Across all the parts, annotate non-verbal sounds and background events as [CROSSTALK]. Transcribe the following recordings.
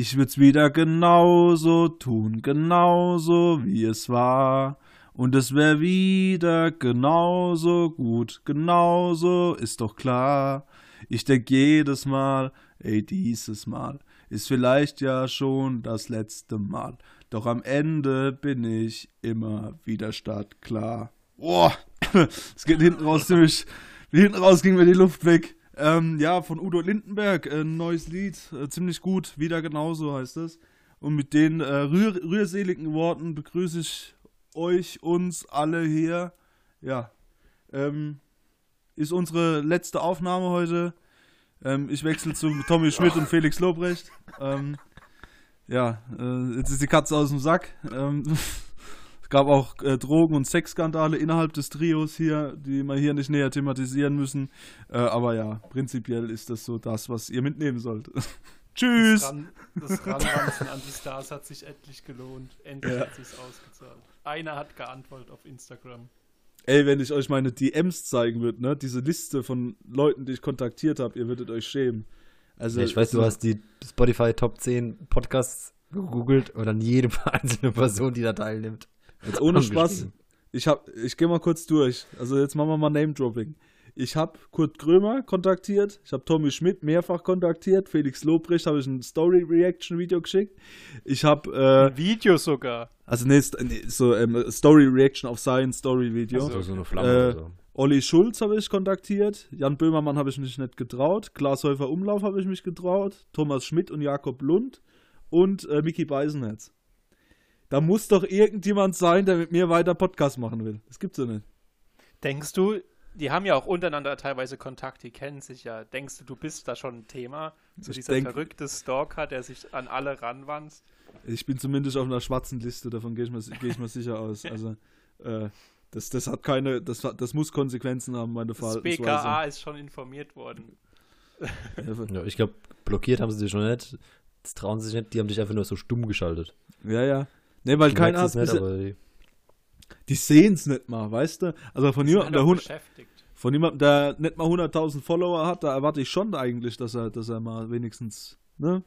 Ich würd's wieder genauso tun, genauso wie es war. Und es wär wieder genauso gut, genauso ist doch klar. Ich denk jedes Mal, ey, dieses Mal ist vielleicht ja schon das letzte Mal. Doch am Ende bin ich immer wieder startklar. Boah, [CLEARS THROAT] es geht hinten raus ziemlich, hinten raus ging mir die Luft weg. Ähm, ja, von Udo Lindenberg, äh, ein neues Lied, äh, ziemlich gut, wieder genauso heißt es. Und mit den äh, rühr rührseligen Worten begrüße ich euch, uns alle hier. Ja, ähm, ist unsere letzte Aufnahme heute. Ähm, ich wechsle zu Tommy Schmidt und Felix Lobrecht. Ähm, ja, äh, jetzt ist die Katze aus dem Sack. [LAUGHS] Gab auch äh, Drogen- und Sexskandale innerhalb des Trios hier, die wir hier nicht näher thematisieren müssen. Äh, aber ja, prinzipiell ist das so das, was ihr mitnehmen sollt. [LAUGHS] Tschüss! Das, Ran das Ranranzen an die Stars hat sich endlich gelohnt. Endlich ja. hat sich's ausgezahlt. Einer hat geantwortet auf Instagram. Ey, wenn ich euch meine DMs zeigen würde, ne, diese Liste von Leuten, die ich kontaktiert habe, ihr würdet euch schämen. Also, ich weiß, du hast die Spotify Top 10 Podcasts gegoogelt und dann jede einzelne Person, die da teilnimmt. Jetzt ohne Spaß. Ich, hab, ich gehe mal kurz durch. Also jetzt machen wir mal Name-Dropping. Ich habe Kurt Krömer kontaktiert, ich habe Tommy Schmidt mehrfach kontaktiert, Felix Lobrecht habe ich ein Story-Reaction-Video geschickt. Ich habe äh, ein Video sogar. Also nee, so ähm, Story-Reaction auf sein Story-Video. Also so eine Flamme äh, so. Olli Schulz habe ich kontaktiert, Jan Böhmermann habe ich mich nicht getraut, Glashäufer Umlauf habe ich mich getraut, Thomas Schmidt und Jakob Lund und äh, Mickey Beisenherz. Da muss doch irgendjemand sein, der mit mir weiter Podcast machen will. Das gibt's ja nicht. Denkst du, die haben ja auch untereinander teilweise Kontakt, die kennen sich ja. Denkst du, du bist da schon ein Thema? So ich dieser denk, verrückte Stalker, der sich an alle ranwanzt? Ich bin zumindest auf einer schwarzen Liste, davon gehe ich, mir, geh ich mir sicher aus. Also, äh, das, das hat keine, das, das muss Konsequenzen haben, meine Verhaltensweise. Das BKA ist schon informiert worden. ja, ich glaube, blockiert haben sie dich schon nicht. Das trauen sie sich nicht, die haben dich einfach nur so stumm geschaltet. Ja, ja. Ne, weil keiner hat. Nicht, die, die sehen es nicht mal, weißt du? Also von jemandem, der, 100, von jemandem, der nicht mal 100.000 Follower hat, da erwarte ich schon eigentlich, dass er, dass er mal wenigstens ne,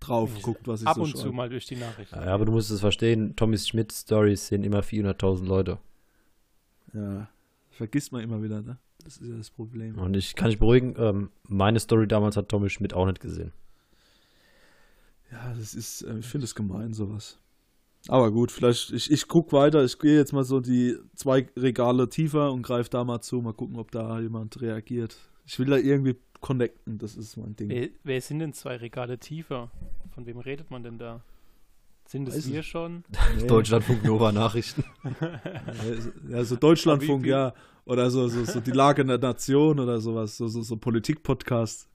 drauf ich guckt, was ich Ab so und schreibe. zu mal durch die Nachrichten. Ja, aber du musst es verstehen, Tommy Schmidt Stories sehen immer 400.000 Leute. Ja, vergisst man immer wieder, ne? Das ist ja das Problem. Und ich kann dich beruhigen, ähm, meine Story damals hat Tommy Schmidt auch nicht gesehen. Ja, das ist, äh, ich finde es gemein, sowas. Aber gut, vielleicht, ich, ich gucke weiter, ich gehe jetzt mal so die zwei Regale tiefer und greife da mal zu, mal gucken, ob da jemand reagiert. Ich will da irgendwie connecten, das ist mein Ding. Wer, wer sind denn zwei Regale tiefer? Von wem redet man denn da? Sind es wir schon? Nee. Deutschlandfunk Nova Nachrichten. ja, so Deutschlandfunk, ja. Oder so, so, so die Lage in der Nation oder sowas, so, so, so Politik-Podcast.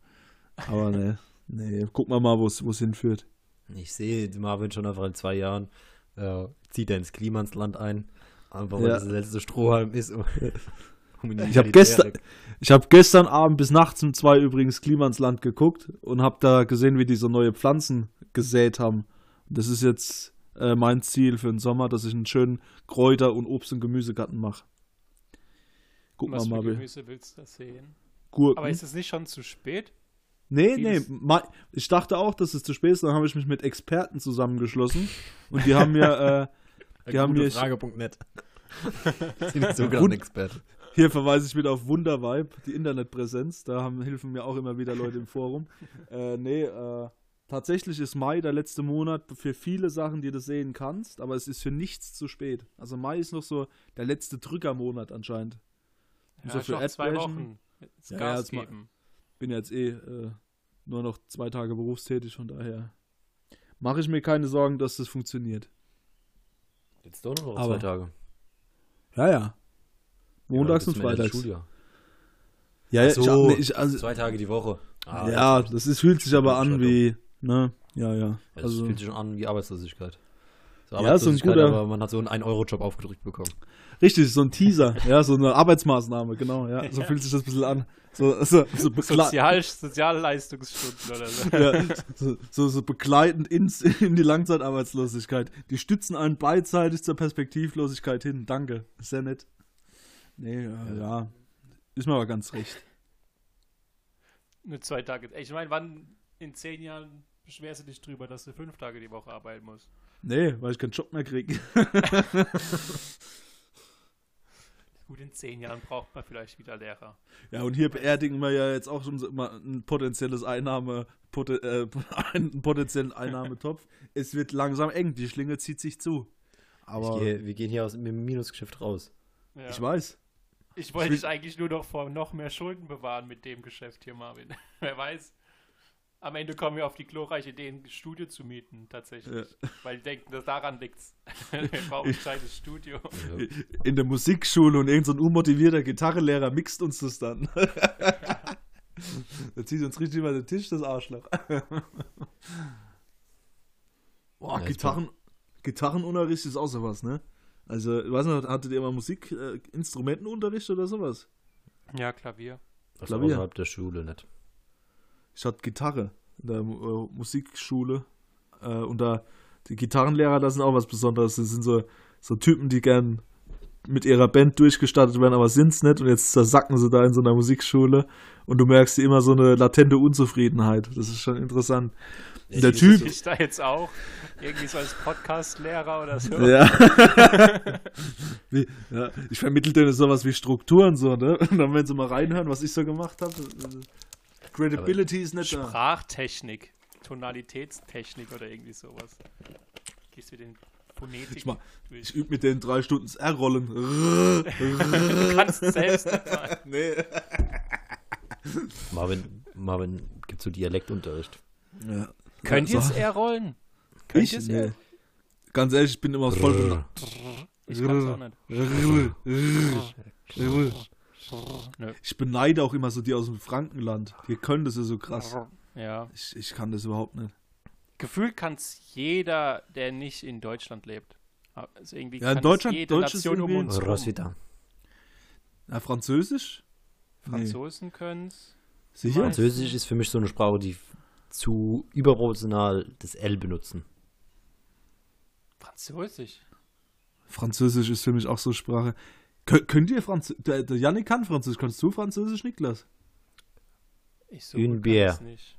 Aber ne, nee, gucken wir mal, wo es hinführt. Ich sehe Marvin schon einfach in zwei Jahren äh, zieht er ins Klimansland ein, einfach weil ja. das der letzte Strohhalm ist. Um, [LAUGHS] um ich habe gestern, hab gestern Abend bis nachts um zwei übrigens Klimansland geguckt und habe da gesehen, wie die so neue Pflanzen gesät haben. Das ist jetzt äh, mein Ziel für den Sommer, dass ich einen schönen Kräuter- und Obst- und Gemüsegarten mache. Guck Was mal, für Gemüse willst du da sehen? Gurken. Aber ist es nicht schon zu spät? Nee, nee, ich dachte auch, dass es zu spät ist, dann habe ich mich mit Experten zusammengeschlossen und die haben mir, äh, [LAUGHS] die haben mir Frage.net. [LAUGHS] sind sogar Experte. Hier verweise ich wieder auf Wundervibe, die Internetpräsenz, da haben, helfen mir auch immer wieder Leute im Forum. [LAUGHS] Äh, nee, äh, tatsächlich ist Mai der letzte Monat für viele Sachen, die du sehen kannst, aber es ist für nichts zu spät. Also Mai ist noch so der letzte Drückermonat anscheinend. Ja, so für noch zwei Wochen. Ja, Gas ja, geben bin jetzt eh äh, nur noch zwei Tage berufstätig, von daher mache ich mir keine Sorgen, dass das funktioniert. Jetzt doch noch Aber, zwei Tage. Ja, ja. Montags ja, und Freitags. Ja, so, ich, ich, also, zwei Tage die Woche. Ah, ja, das ist, fühlt sich aber an wie, ne? Ja, ja. Das also, fühlt sich schon an wie Arbeitslosigkeit. So ja, so ein guter, aber man hat so einen 1-Euro-Job aufgedrückt bekommen. Richtig, so ein [LAUGHS] Teaser, ja, so eine Arbeitsmaßnahme, genau, ja. So fühlt sich das ein bisschen an. So, so, so [LAUGHS] Sozial, Sozialleistungsstunden oder so. Ja, so, so, so begleitend ins, in die Langzeitarbeitslosigkeit. Die stützen einen beidseitig zur Perspektivlosigkeit hin. Danke. Sehr nett. Nee, ja, ja. Ist mir aber ganz recht. Nur zwei Tage. Ich meine, wann in zehn Jahren beschwerst du dich drüber, dass du fünf Tage die Woche arbeiten musst? Nee, weil ich keinen Job mehr kriege. [LAUGHS] Gut, in zehn Jahren braucht man vielleicht wieder Lehrer. Ja, und hier beerdigen wir ja jetzt auch schon immer ein potenzielles Einnahme, poten, äh, [LAUGHS] einen potenziellen Einnahmetopf. es wird langsam eng, die Schlinge zieht sich zu. Aber gehe, wir gehen hier aus dem Minusgeschäft raus. Ja. Ich weiß. Ich wollte dich eigentlich nur noch vor noch mehr Schulden bewahren mit dem Geschäft hier, Marvin. [LAUGHS] Wer weiß. Am Ende kommen wir auf die glorreiche Idee, ein Studio zu mieten, tatsächlich. Ja. Weil die denken, dass daran liegt's. [LAUGHS] wir brauchen ein kleines Studio. In der Musikschule und irgendein so unmotivierter Gitarrenlehrer mixt uns das dann. [LAUGHS] da zieht uns richtig über den Tisch, das Arschloch. Boah, ja, Gitarren, Gitarrenunterricht ist auch sowas, ne? Also, ich weiß nicht, hattet ihr mal Musikinstrumentenunterricht äh, oder sowas? Ja, Klavier. Das Klavier. außerhalb der Schule nicht. Ich hatte Gitarre in der äh, Musikschule. Äh, und da, die Gitarrenlehrer, das sind auch was Besonderes. Das sind so, so Typen, die gern mit ihrer Band durchgestartet werden, aber sind's nicht. Und jetzt zersacken sie da in so einer Musikschule. Und du merkst immer so eine latente Unzufriedenheit. Das ist schon interessant. Ich der Typ. Ich da jetzt auch irgendwie so als Podcast-Lehrer oder so. Ja. [LAUGHS] wie, ja. Ich vermittel denen sowas wie Strukturen so, ne? Und dann, wenn sie mal reinhören, was ich so gemacht habe, Credibility Aber ist nicht da. Sprachtechnik, Tonalitätstechnik oder irgendwie sowas. Gehst du den Phonetik ich, ich übe mit den drei Stunden das R-Rollen. [LAUGHS] du kannst selbst nicht. [LAUGHS] Nee. Marvin, Marvin gibt so Dialektunterricht. Ja. Könnt ihr es R-Rollen? Ich? Nee. Ganz ehrlich, ich bin immer voll. Ich kann's auch nicht. Ich beneide auch immer so die aus dem Frankenland. Die können das ja so krass. Ja. Ich, ich kann das überhaupt nicht. Gefühlt kann es jeder, der nicht in Deutschland lebt. Also irgendwie ja, in Deutschland, jede Deutsch Nation um uns Rosita. Ja, Französisch? Franzosen nee. können es. Sicher? Französisch ist für mich so eine Sprache, die zu überproportional das L benutzen. Französisch? Französisch ist für mich auch so eine Sprache. Kön könnt ihr Französisch? Der, der Janik kann Französisch. Kannst du Französisch, Niklas? Ich so Une bière. nicht.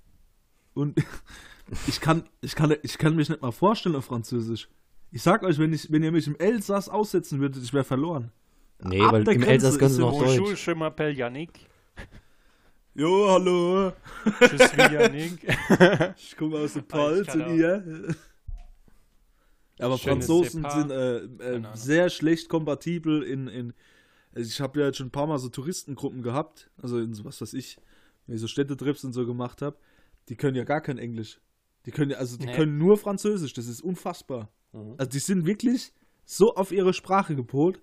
Und [LAUGHS] ich kann, ich, kann, ich kann mich nicht mal vorstellen auf Französisch. Ich sag euch, wenn, ich, wenn ihr mich im Elsass aussetzen würdet, ich wäre verloren. Nee, Ab weil im Grenze Elsass können sie noch Deutsch. Bonjour, je m'appelle Yannick. Jo, hallo. Tschüss, Yannick. ich komme aus dem Palz und ihr. Aber Schönes Franzosen sind äh, äh, sehr schlecht kompatibel in, in also ich habe ja jetzt schon ein paar Mal so Touristengruppen gehabt, also in so was weiß ich, wenn ich so Städtetrips und so gemacht habe, die können ja gar kein Englisch. Die können ja, also die nee. können nur Französisch, das ist unfassbar. Mhm. Also die sind wirklich so auf ihre Sprache gepolt.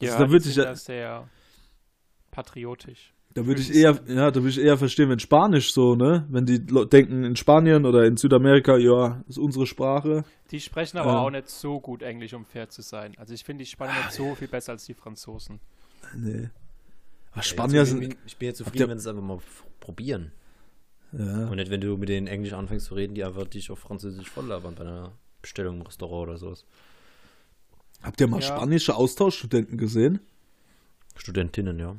Also ja, da würde ich ja sehr patriotisch. Da würde ich eher, ja, da würde ich eher verstehen, wenn Spanisch so, ne? Wenn die denken in Spanien oder in Südamerika, ja, ist unsere Sprache. Die sprechen aber ja. auch nicht so gut Englisch, um fair zu sein. Also ich finde die Spanier nicht so viel besser als die Franzosen. Nee. Aber Spanier ja, sind. Ich bin ja zufrieden, wenn sie es einfach mal probieren. Ja. Und nicht, wenn du mit denen Englisch anfängst zu reden, die einfach dich auf Französisch voll labern bei einer Bestellung im Restaurant oder sowas. Habt ihr mal ja. spanische Austauschstudenten gesehen? Studentinnen, ja.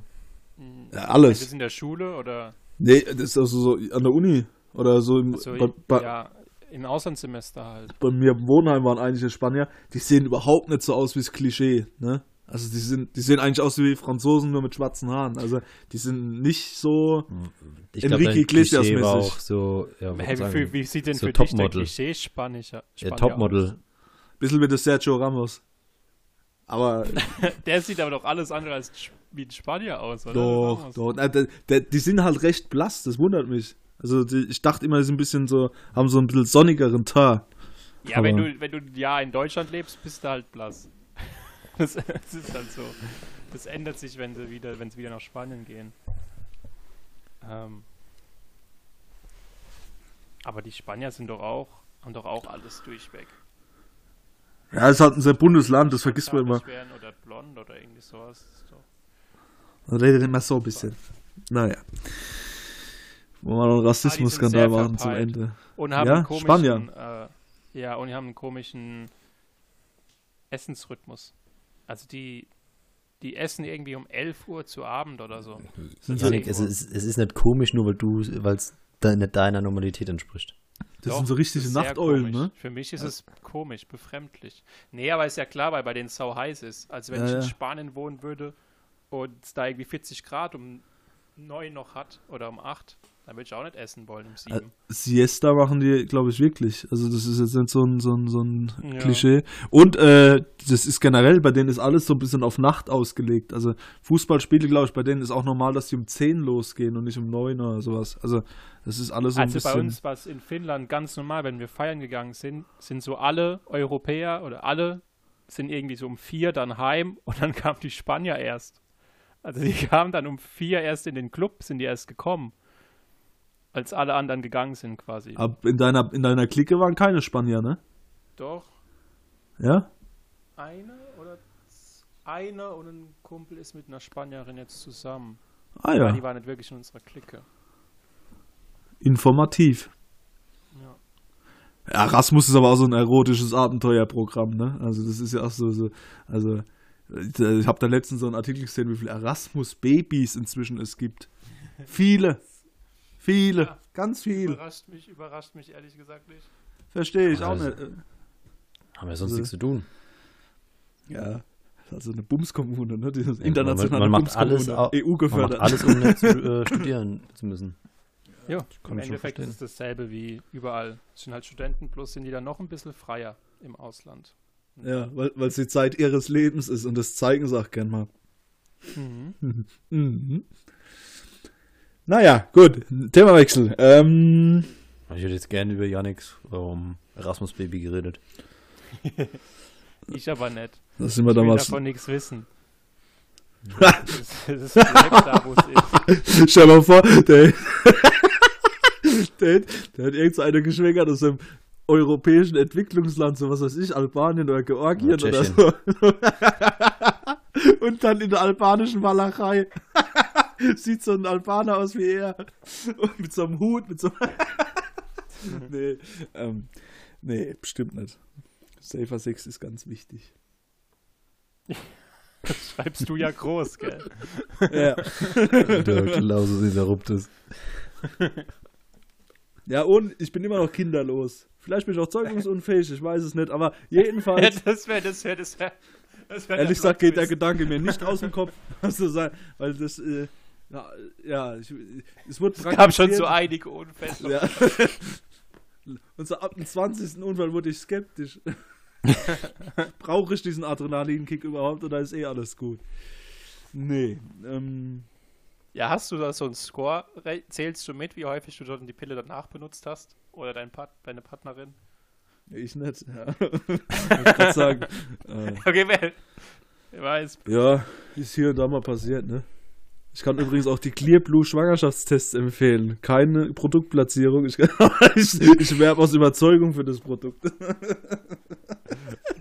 Alles. Ist in der Schule oder? Nee, das ist also so an der Uni oder so. Im, so bei, bei, ja, im Auslandssemester halt. Bei mir im Wohnheim waren einige Spanier, die sehen überhaupt nicht so aus wie das Klischee, ne? Also die sind, die sehen eigentlich aus wie Franzosen nur mit schwarzen Haaren. Also die sind nicht so ich Enrique Iglesias mäßig. Auch so, ja, hey, wie, wie, sieht denn so für dich der Klischee Spanischer? Ja, Topmodel. Bisschen wie der Sergio Ramos. Aber [LAUGHS] der sieht aber doch alles andere als wie ein Spanier aus, oder? Doch, doch. Na, der, der, die sind halt recht blass, das wundert mich. Also die, ich dachte immer, die sind ein bisschen so, haben so ein bisschen sonnigeren Teint. Ja, wenn du, wenn du ja in Deutschland lebst, bist du halt blass. [LAUGHS] Das, das ist halt so. Das ändert sich, wenn sie wieder, wenn sie wieder nach Spanien gehen. Ähm, aber die Spanier sind doch auch, haben doch auch alles durchweg. Ja, es ist halt ein sehr buntes Land, das vergisst man immer. Oder blond oder irgendwie sowas. Man redet immer so ein bisschen. Naja. Wollen wir noch einen Rassismus-Skandal ah, machen zum Ende. Und haben ja? einen komischen, Spanien. Äh, ja, und die haben einen komischen Essensrhythmus. Also die, die essen irgendwie um 11 Uhr zu Abend oder so. Janik, es ist, es ist nicht komisch, nur weil du, weil es nicht deiner Normalität entspricht. Das Doch, sind so richtige Nachteulen, ne? Für mich ist ja. es komisch, befremdlich. Nee, aber ist ja klar, weil bei denen sau heiß ist. Also wenn ja, ich in Spanien wohnen würde und es da irgendwie 40 Grad um 9 noch hat oder um 8, dann würde ich auch nicht essen wollen um 7. Äh, Siesta machen die, glaube ich, wirklich. Also das ist jetzt nicht so ein, so ein, so ein ja. Klischee. Und äh, das ist generell, bei denen ist alles so ein bisschen auf Nacht ausgelegt. Also Fußballspiele, glaube ich, bei denen ist auch normal, dass die um 10 losgehen und nicht um 9 oder sowas. Also das ist alles so also ein bisschen... Also bei uns war es in Finnland ganz normal, wenn wir feiern gegangen sind, sind so alle Europäer oder alle sind irgendwie so um 4 dann heim und dann kamen die Spanier erst. Also die [LAUGHS] kamen dann um 4 erst in den Club, sind die erst gekommen als alle anderen gegangen sind quasi. Aber in deiner, in deiner Clique waren keine Spanier, ne? Doch. Ja? Eine oder eine und ein Kumpel ist mit einer Spanierin jetzt zusammen. Ah ja. Aber die waren nicht wirklich in unserer Clique. Informativ. Ja. Erasmus ist aber auch so ein erotisches Abenteuerprogramm, ne? Also das ist ja auch so, so also ich habe da letztens so einen Artikel gesehen, wie viele Erasmus-Babys inzwischen es gibt. Viele. Viele, ja, ganz viele. Überrascht mich, überrascht mich ehrlich gesagt nicht. Verstehe ich auch nicht. Haben wir sonst also, nichts zu tun. Ja, also eine Bumskommune, ne? Die internationale man, man macht alles, EU gefördert. Man macht alles, um nicht zu, äh, [LAUGHS] studieren zu müssen. Ja, im Endeffekt ist es dasselbe wie überall. Es sind halt Studenten, plus sind die dann noch ein bisschen freier im Ausland. Ja, weil es die Zeit ihres Lebens ist und das zeigen sie auch gern mal. Mhm. mhm. Naja, gut. Themawechsel. Ähm, ich hätte jetzt gerne über Yannicks um, Erasmus Baby geredet. ich aber nicht. Das sind wir ich damals. will davon nichts wissen. [LAUGHS] das, ist da, wo es ist. Stell mal vor, der, der, [LAUGHS] der hat irgendeiner geschwängert aus einem europäischen Entwicklungsland, so was weiß ich, Albanien oder Georgien oder, oder so. [LAUGHS] Und dann in der albanischen Walachei. [LAUGHS] Sieht so ein Albaner aus wie er. Und mit so einem Hut, mit so [LAUGHS] nee, ähm, nee, bestimmt nicht. Safer Sex ist ganz wichtig. Das schreibst du ja groß, gell? ja. Der Klausus interruptus. Ja, und ich bin immer noch kinderlos. Vielleicht bin ich auch zeugungsunfähig, ich weiß es nicht, aber [LAUGHS] jedenfalls. Ja, das wäre, das wäre, das wäre. Wär Ehrlich gesagt geht der Gedanke mir nicht aus dem Kopf, [LAUGHS] also sein, weil das, äh, ja, ja ich, es wurde Es gab schon so einige Unfälle. Ja. [LAUGHS] Und so ab dem 20. Unfall wurde ich skeptisch. Brauche ich diesen Adrenalinkick überhaupt oder ist eh alles gut? Nee. Ähm, ja, hast du da so einen Score? Zählst du mit, wie häufig du schon die Pille danach benutzt hast? Oder dein Part, deine Partnerin? Ich nicht, ja. [LAUGHS] ich kann sagen. Äh, okay, wer, wer weiß. Ja, ist hier und da mal passiert, ne? Ich kann übrigens auch die Clear Blue Schwangerschaftstests empfehlen. Keine Produktplatzierung. Ich, [LAUGHS] ich, ich werbe aus Überzeugung für das Produkt. [LAUGHS]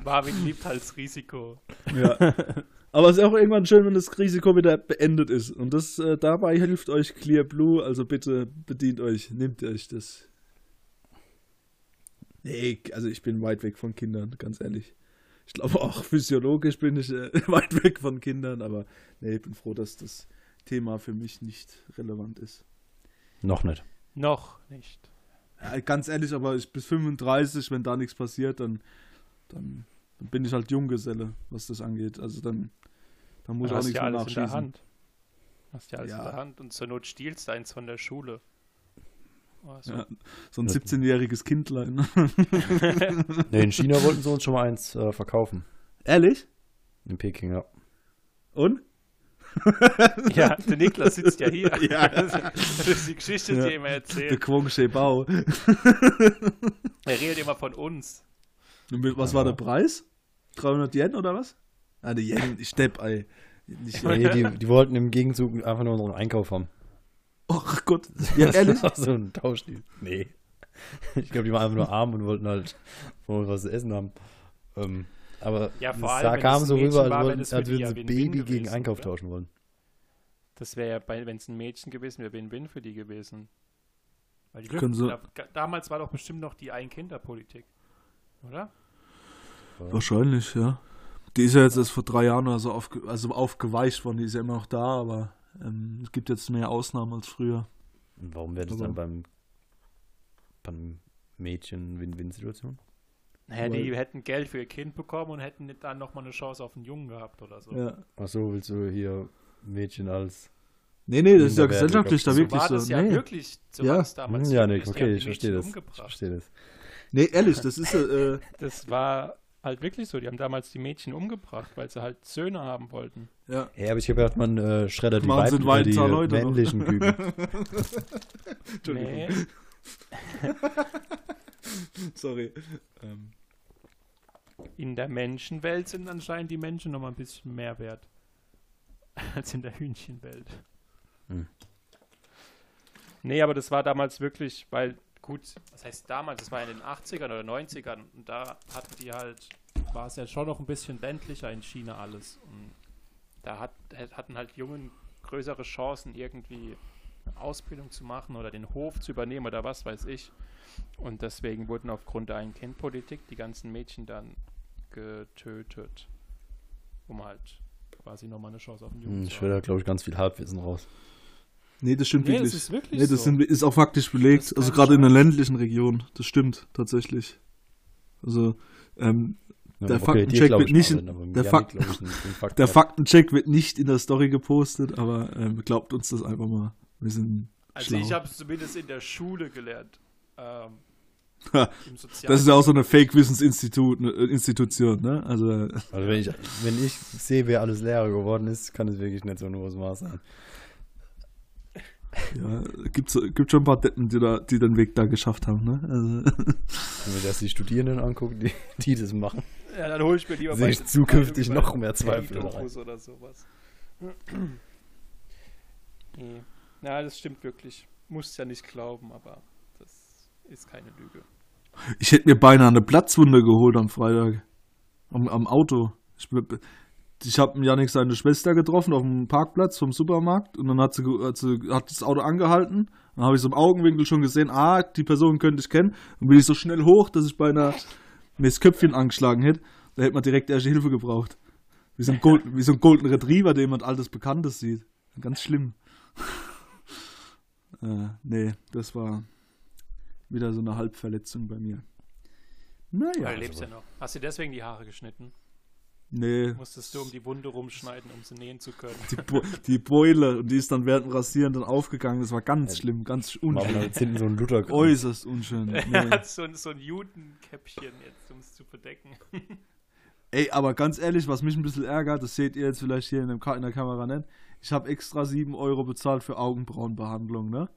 Marvin liebt halt das Risiko. Ja. Aber es ist auch irgendwann schön, wenn das Risiko wieder beendet ist. Und das äh, dabei hilft euch Clear Blue. Also bitte bedient euch, nehmt euch das. Nee, also ich bin weit weg von Kindern, ganz ehrlich. Ich glaube auch physiologisch bin ich äh, [LAUGHS] weit weg von Kindern, aber nee, ich bin froh, dass das Thema für mich nicht relevant ist. Noch nicht. Noch nicht. Ja, ganz ehrlich, aber ich bis 35, wenn da nichts passiert, dann, dann, dann bin ich halt Junggeselle, was das angeht. Also dann, dann muss dann ich auch nichts ja mehr nachschießen. In der Hand. Hast ja alles ja. in der Hand und zur Not stiehlst du eins von der Schule. Oh, so. Ja, so ein 17-jähriges Kindlein. [LAUGHS] nee, in China wollten sie uns schon mal eins äh, verkaufen. Ehrlich? In Peking, ja. Und? ja, der Niklas sitzt ja hier. Ja. [LAUGHS] Das ist die Geschichte, ja. die er immer erzählt. Der Kwong Bau. er redet immer von uns. Und was war der Preis? 300 Yen oder was? Ah, die Yen, ich stepp, ey. Nicht, nee, die, die wollten im Gegenzug einfach nur unseren Einkauf haben. Ach Gott, [LAUGHS] ja, ehrlich? so ein Tauschdeal. Nee. Ich glaube, die waren einfach nur arm und wollten halt uns was zu essen haben. Ähm, aber ja, vor allem, da kam so rüber, war, als, als würden sie Baby gegen Einkauf wäre. tauschen wollen. Das wäre ja, wenn es ein Mädchen gewesen wäre, Win-Win für die gewesen. Weil die Können so damals war doch bestimmt noch die Ein-Kinder-Politik. Oder? Wahrscheinlich, ja. Die ist ja jetzt erst vor drei Jahren also, aufge also aufgeweicht worden, die ist ja immer noch da, aber ähm, es gibt jetzt mehr Ausnahmen als früher. Und warum wäre das dann beim, beim Mädchen-Win-Win-Situation? Naja, die hätten Geld für ihr Kind bekommen und hätten dann nochmal eine Chance auf einen Jungen gehabt oder so. Ja. Achso, willst du hier Mädchen als. Nee, nee, das ist ja gesellschaftlich da wirklich so. War das ja nee. wirklich, so ja. damals. Ja, nee, okay, ich verstehe das. Ich verstehe das. Nee, ehrlich, das ist. Äh, [LAUGHS] das war halt wirklich so. Die haben damals die Mädchen umgebracht, weil sie halt Söhne haben wollten. Ja. Ja, aber ich habe gedacht, man äh, schreddert die Weibchen die Leute männlichen Küken. [LAUGHS] nee. [LAUGHS] Sorry. Ähm. In der Menschenwelt sind anscheinend die Menschen noch mal ein bisschen mehr wert [LAUGHS] als in der Hühnchenwelt. Hm. Nee, aber das war damals wirklich, weil, gut, was heißt damals, das war in den 80ern oder 90ern und da hatten die halt, war es ja schon noch ein bisschen ländlicher in China alles. Und da hat, hatten halt Jungen größere Chancen, irgendwie eine Ausbildung zu machen oder den Hof zu übernehmen oder was weiß ich. Und deswegen wurden aufgrund der Ein-Kind-Politik die ganzen Mädchen dann getötet. Um halt quasi nochmal eine Chance auf den Jungen hm, Ich will da, glaube ich, ganz viel Halbwissen raus. Nee, das stimmt nee, wirklich. Das ist wirklich nee, das so. sind, ist auch faktisch belegt. Also gerade in der ländlichen Region. Das stimmt tatsächlich. Also ähm, ja, der okay, Faktencheck wird nicht in, der, Fak Fakt [LAUGHS] der Faktencheck wird nicht in der Story gepostet, aber ähm, glaubt uns das einfach mal. Wir sind Also schlau. ich habe es zumindest in der Schule gelernt. Ähm, das ist ja auch so eine Fake-Wissensinstitution, ne? Also, also wenn, ich, wenn ich sehe, wer alles Lehrer geworden ist, kann es wirklich nicht so ein hohes Maß sein. Ja, gibt, gibt schon ein paar Deppen, die, da, die den Weg da geschafft haben, ne? Also. Wenn man das die Studierenden anguckt, die, die das machen. Ja, dann hole ich mir lieber Sehe ich zukünftig noch mehr Zweifel rein. oder sowas. [CLEARS THROAT] nee. Ja, das stimmt wirklich. Muss ja nicht glauben, aber das ist keine Lüge. Ich hätte mir beinahe eine Platzwunde geholt am Freitag. Am, am Auto. Ich, ich habe Janik seine Schwester getroffen auf dem Parkplatz vom Supermarkt und dann hat sie, hat, sie, hat das Auto angehalten. Dann habe ich so im Augenwinkel schon gesehen, ah, die Person könnte ich kennen. Dann bin ich so schnell hoch, dass ich beinahe mir das Köpfchen angeschlagen hätte. Da hätte man direkt erste Hilfe gebraucht. Wie so ein, Gold, wie so ein Golden Retriever, der jemand altes Bekanntes sieht. Ganz schlimm. [LAUGHS] äh, nee, das war wieder so eine Halbverletzung bei mir. Naja. Du lebst ja noch. Hast du deswegen die Haare geschnitten? Nee. Musstest du um die Wunde rumschneiden, um sie nähen zu können. Die, Bo die Beule, und die ist dann während dem Rasieren dann aufgegangen. Das war ganz ja. schlimm, ganz unschön. Jetzt hinten so ein Luther Äußerst unschön. [LAUGHS] Nee. Er hat so, so ein Judenkäppchen jetzt, um es zu verdecken. [LAUGHS] Ey, aber ganz ehrlich, was mich ein bisschen ärgert, das seht ihr jetzt vielleicht hier in, dem, in der Kamera nicht. Ich habe extra 7 Euro bezahlt für Augenbrauenbehandlung, ne?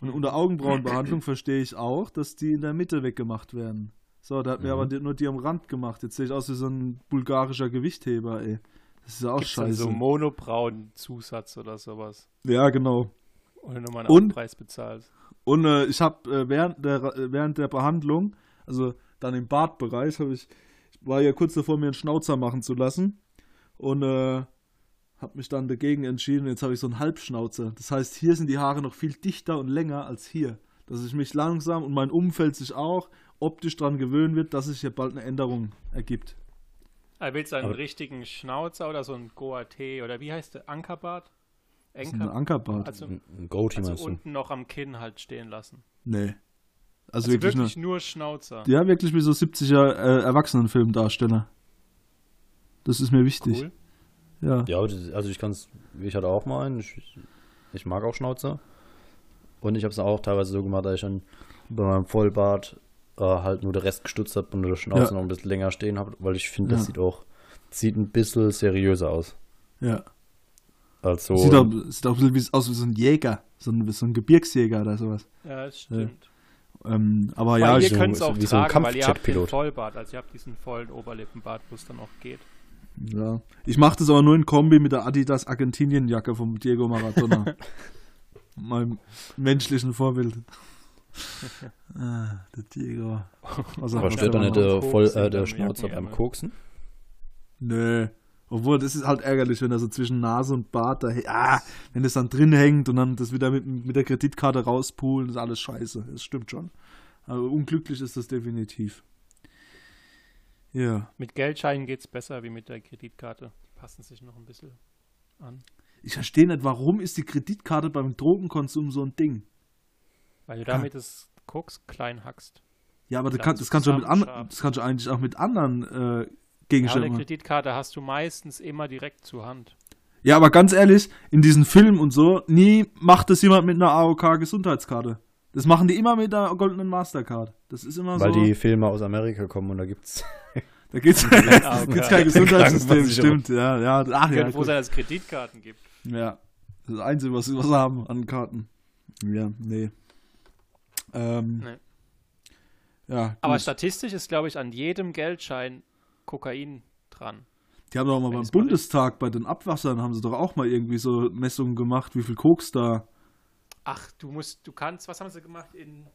Und unter Augenbrauenbehandlung [CLEARS THROAT] verstehe ich auch, dass die in der Mitte weggemacht werden. So, da hat mir mhm. aber nur die am Rand gemacht. Jetzt sehe ich aus wie so ein bulgarischer Gewichtheber, ey. Das ist ja auch Gibt's scheiße. so Monobrauen-Zusatz oder sowas. Ja, genau. Oder nur mal einen Preis bezahlt. Und äh, ich habe äh, während, der, äh, während der Behandlung, also dann im Bartbereich, habe ich, ich war ja kurz davor, mir einen Schnauzer machen zu lassen. Und äh, habe mich dann dagegen entschieden. Jetzt habe ich so einen Halbschnauzer. Das heißt, hier sind die Haare noch viel dichter und länger als hier. Dass ich mich langsam und mein Umfeld sich auch optisch daran gewöhnen wird, dass sich hier bald eine Änderung ergibt. Also willst du einen Aber richtigen Schnauzer oder so ein Goatee oder wie heißt der? Ankerbart? Enker? Ein Ankerbart. Also, ein Goatee also unten noch am Kinn halt stehen lassen. Nee. Also, also wirklich, wirklich nur, nur, Schnauzer. Ja, wirklich wie so 70er äh, Erwachsenenfilmdarsteller. Das ist mir wichtig. Cool. Ja. Ja, also ich kann es, ich hatte auch mal einen. Ich, ich mag auch Schnauzer. Und ich habe es auch teilweise so gemacht, dass ich dann bei meinem Vollbart äh, halt nur der Rest gestutzt habe und der Schnauze ja. noch ein bisschen länger stehen habe, weil ich finde, das ja. sieht auch sieht ein bisschen seriöser aus. Ja. Also. Sieht auch, sieht auch ein bisschen aus wie so ein Jäger, so ein, so ein Gebirgsjäger oder sowas. Ja, das stimmt. Ja. Ähm, aber ja, ihr könnt es auch wie tragen, so ein weil ihr habt den Vollbart, also ihr habt diesen vollen Oberlippenbart, wo es dann auch geht. Ja. Ich mache das aber nur in Kombi mit der Adidas Argentinien-Jacke vom Diego Maradona. [LAUGHS] meinem menschlichen Vorbild. [LAUGHS] ah, der Diego. Also aber stört dann nicht der, voll, äh, der Schnauzer beim Koksen? Nö. Obwohl, das ist halt ärgerlich, wenn er so zwischen Nase und Bart da, ah, wenn das dann drin hängt und dann das wieder mit, mit der Kreditkarte rauspulen, ist alles scheiße. Das stimmt schon. Aber unglücklich ist das definitiv. Ja. Mit Geldscheinen geht es besser wie mit der Kreditkarte. Die passen sich noch ein bisschen an. Ich verstehe nicht, warum ist die Kreditkarte beim Drogenkonsum so ein Ding? Weil du damit ja. das Koks klein hackst. Ja, aber das, kann, das, kannst du mit an, das kannst du eigentlich auch mit anderen äh, Ja, eine Gegenständen machen. Kreditkarte hast du meistens immer direkt zur Hand. Ja, aber ganz ehrlich, in diesen Filmen und so, nie macht das jemand mit einer AOK-Gesundheitskarte. Das machen die immer mit einer goldenen Mastercard. Das ist immer Weil so. die Filme aus Amerika kommen und da gibt's. [LAUGHS] da gibt's, [LAUGHS] AOK. gibt's kein Gesundheitssystem, stimmt. Ja, ja. Ach ja, froh sein, dass es Kreditkarten gibt. ja. Das ist das Einzige, was, was wir haben an Karten. Ja, nee. Ähm, Nee. Ja, Aber gut. statistisch ist, glaube ich, an jedem Geldschein Kokain dran. Die haben doch mal beim Bundestag bei den Abwassern haben sie doch auch mal irgendwie so Messungen gemacht, wie viel Koks da. Ach, du musst, du kannst, was haben sie gemacht in,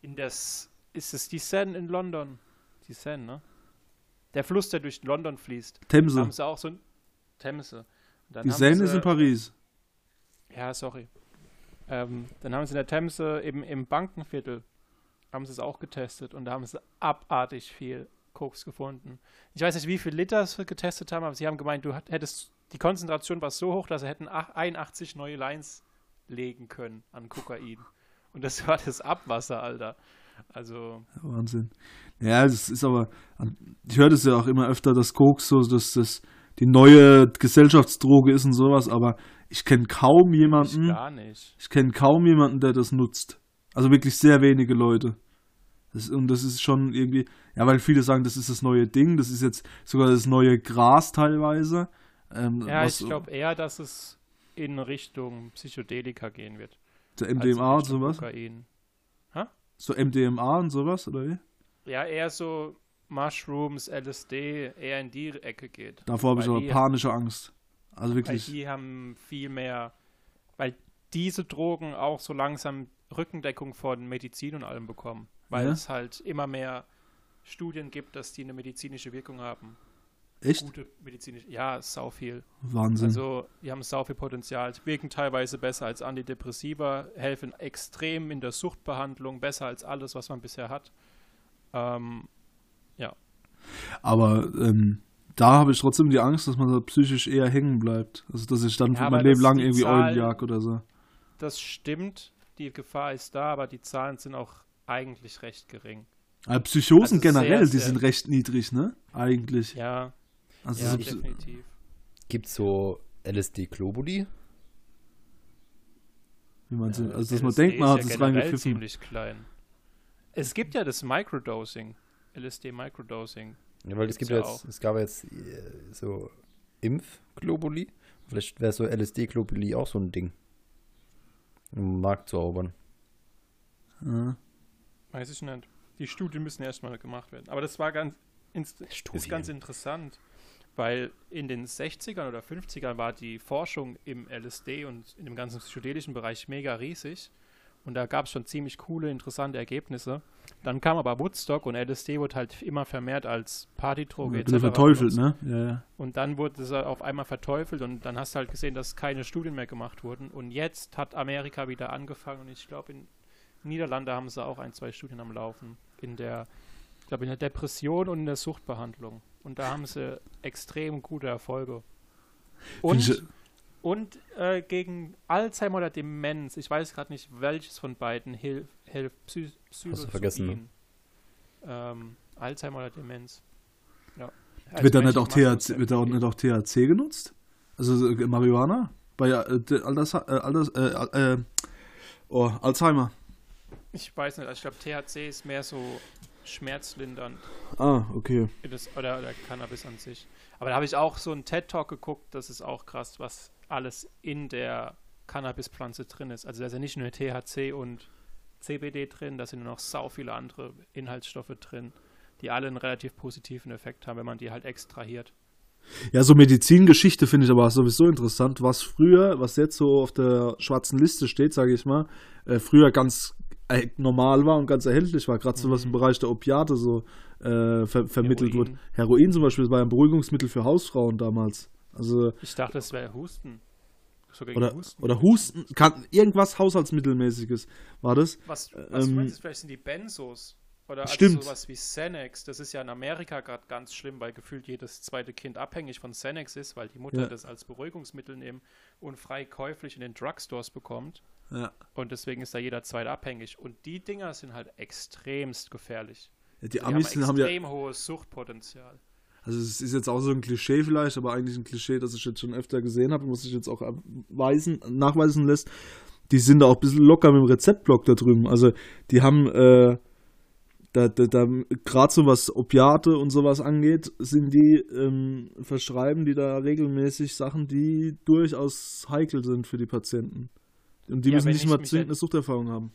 in das, ist es die Seine in London? Die Seine, ne? Der Fluss, der durch London fließt. Da Themse. haben sie auch so ein, Themse. Die Seine ist in Paris. Ja, sorry. Ähm, dann haben sie in der Themse eben im Bankenviertel haben sie es auch getestet und da haben sie abartig viel Koks gefunden. Ich weiß nicht, wie viel Liter sie getestet haben, aber sie haben gemeint, du hättest die Konzentration war so hoch, dass sie hätten ach- 81 neue Lines legen können an Kokain. Und das war das Abwasser, Alter. Also, Wahnsinn. Ja, das ist aber, ich höre das ja auch immer öfter, dass Koks so, dass das die neue Gesellschaftsdroge ist und sowas, aber ich kenne kaum ich jemanden, gar nicht. ich kenne kaum jemanden, der das nutzt. Also wirklich sehr wenige Leute. Das, und das ist schon irgendwie, ja, weil viele sagen, das ist das neue Ding, das ist jetzt sogar das neue Gras teilweise. Ähm, Ja, was- ich glaube eher, dass es in Richtung Psychedelika gehen wird. in MDMA und Richtung sowas. Kokain. So MDMA und sowas, oder wie? Ja, eher so Mushrooms, LSD, eher in die Ecke geht. Davor habe ich aber panische Angst. Also Weil wirklich. die haben viel mehr, weil diese Drogen auch so langsam Rückendeckung von Medizin und allem bekommen. Weil Ja? es halt immer mehr Studien gibt, dass die eine medizinische Wirkung haben. Echt? Gute medizinische, ja, sau viel. Wahnsinn. Also, die haben sau viel Potenzial, wirken teilweise besser als Antidepressiva, helfen extrem in der Suchtbehandlung, besser als alles, was man bisher hat. Ähm, Aber ähm, da habe ich trotzdem die Angst, dass man da psychisch eher hängen bleibt. Also dass ich dann Ja, mein Leben lang die irgendwie Zahlen- Eulen jag oder so. das stimmt, die Gefahr ist da, aber die Zahlen sind auch eigentlich recht gering. Aber Psychosen Also generell, sehr, die sehr- sind recht niedrig, ne? Eigentlich. Ja, Also ja so, definitiv. Gibt's so LSD-Globuli? wie man sie, Äh, also dass man LSD denkt, man ist hat ja es reingepfiffen. ziemlich klein. Es gibt ja das Microdosing, LSD Microdosing. Ja, weil es gibt ja jetzt, es gab ja jetzt äh, so Impfglobuli. Vielleicht wäre so LSD-Globuli auch so ein Ding. Im Markt zu erobern. Ja. Weiß ich nicht. Die Studien müssen erstmal gemacht werden. Aber das war ganz, ist ganz interessant, weil in den 60ern oder 50ern war die Forschung im LSD und in dem ganzen psychedelischen Bereich mega riesig. Und da gab es schon ziemlich coole, interessante Ergebnisse. Dann kam aber Woodstock und LSD wurde halt immer vermehrt als Partydroge etc. verteufelt, ne? Ja, ja. Und dann wurde es auf einmal verteufelt und dann hast du halt gesehen, dass keine Studien mehr gemacht wurden. Und jetzt hat Amerika wieder angefangen und ich glaube, in Niederlande haben sie auch ein, zwei Studien am Laufen. In der, ich glaube, in der Depression und in der Suchtbehandlung. Und da haben sie extrem gute Erfolge. Und, und äh, gegen Alzheimer oder Demenz, ich weiß gerade nicht, welches von beiden hilft, hilft Psy Hast du vergessen, ne? Ähm, Alzheimer oder Demenz. Ja. Wird da Als nicht auch THC, wird da nicht auch THC genutzt? Also äh, Marihuana? Bei äh, de- Alters, äh, Alters, äh, äh, oh, Alzheimer. Ich weiß nicht, also ich glaube, THC ist mehr so schmerzlindernd Ah, okay. das, oder, oder Cannabis an sich. Aber da habe ich auch so einen TED-Talk geguckt, das ist auch krass, was alles in der Cannabispflanze drin ist. Also da ist ja nicht nur THC und CBD drin, da sind noch sau viele andere Inhaltsstoffe drin, die alle einen relativ positiven Effekt haben, wenn man die halt extrahiert. Ja, so Medizingeschichte finde ich aber sowieso interessant. Was früher, was jetzt so auf der schwarzen Liste steht, sage ich mal, äh, früher ganz äh, normal war und ganz erhältlich war, gerade so was im Mhm. Bereich der Opiate so äh, ver vermittelt Heroin. wird. Heroin zum Beispiel war ein Beruhigungsmittel für Hausfrauen damals. Also, Ich dachte, das wäre Husten. Oder Husten. Oder Husten kann, irgendwas Haushaltsmittelmäßiges war das. Was, was Ähm, du meinst, vielleicht sind die Benzos. Oder Stimmt. also sowas wie Xanax. Das ist ja in Amerika gerade ganz schlimm, weil gefühlt jedes zweite Kind abhängig von Xanax ist, weil die Mutter Ja. das als Beruhigungsmittel nehmen und frei käuflich in den Drugstores bekommt. Ja. Und deswegen ist da jeder Zweite abhängig. Und die Dinger sind halt extremst gefährlich. Ja, die Die Amis haben haben ja, extrem hohes Suchtpotenzial. Also es ist jetzt auch so ein Klischee vielleicht, aber eigentlich ein Klischee, das ich jetzt schon öfter gesehen habe und was sich jetzt auch abweisen, nachweisen lässt. Die sind da auch ein bisschen locker mit dem Rezeptblock da drüben. Also die haben äh, da, da, da gerade so was Opiate und sowas angeht, sind die ähm, verschreiben die da regelmäßig Sachen, die durchaus heikel sind für die Patienten. Und die Ja, müssen nicht ich mal zwingend eine Suchterfahrung haben.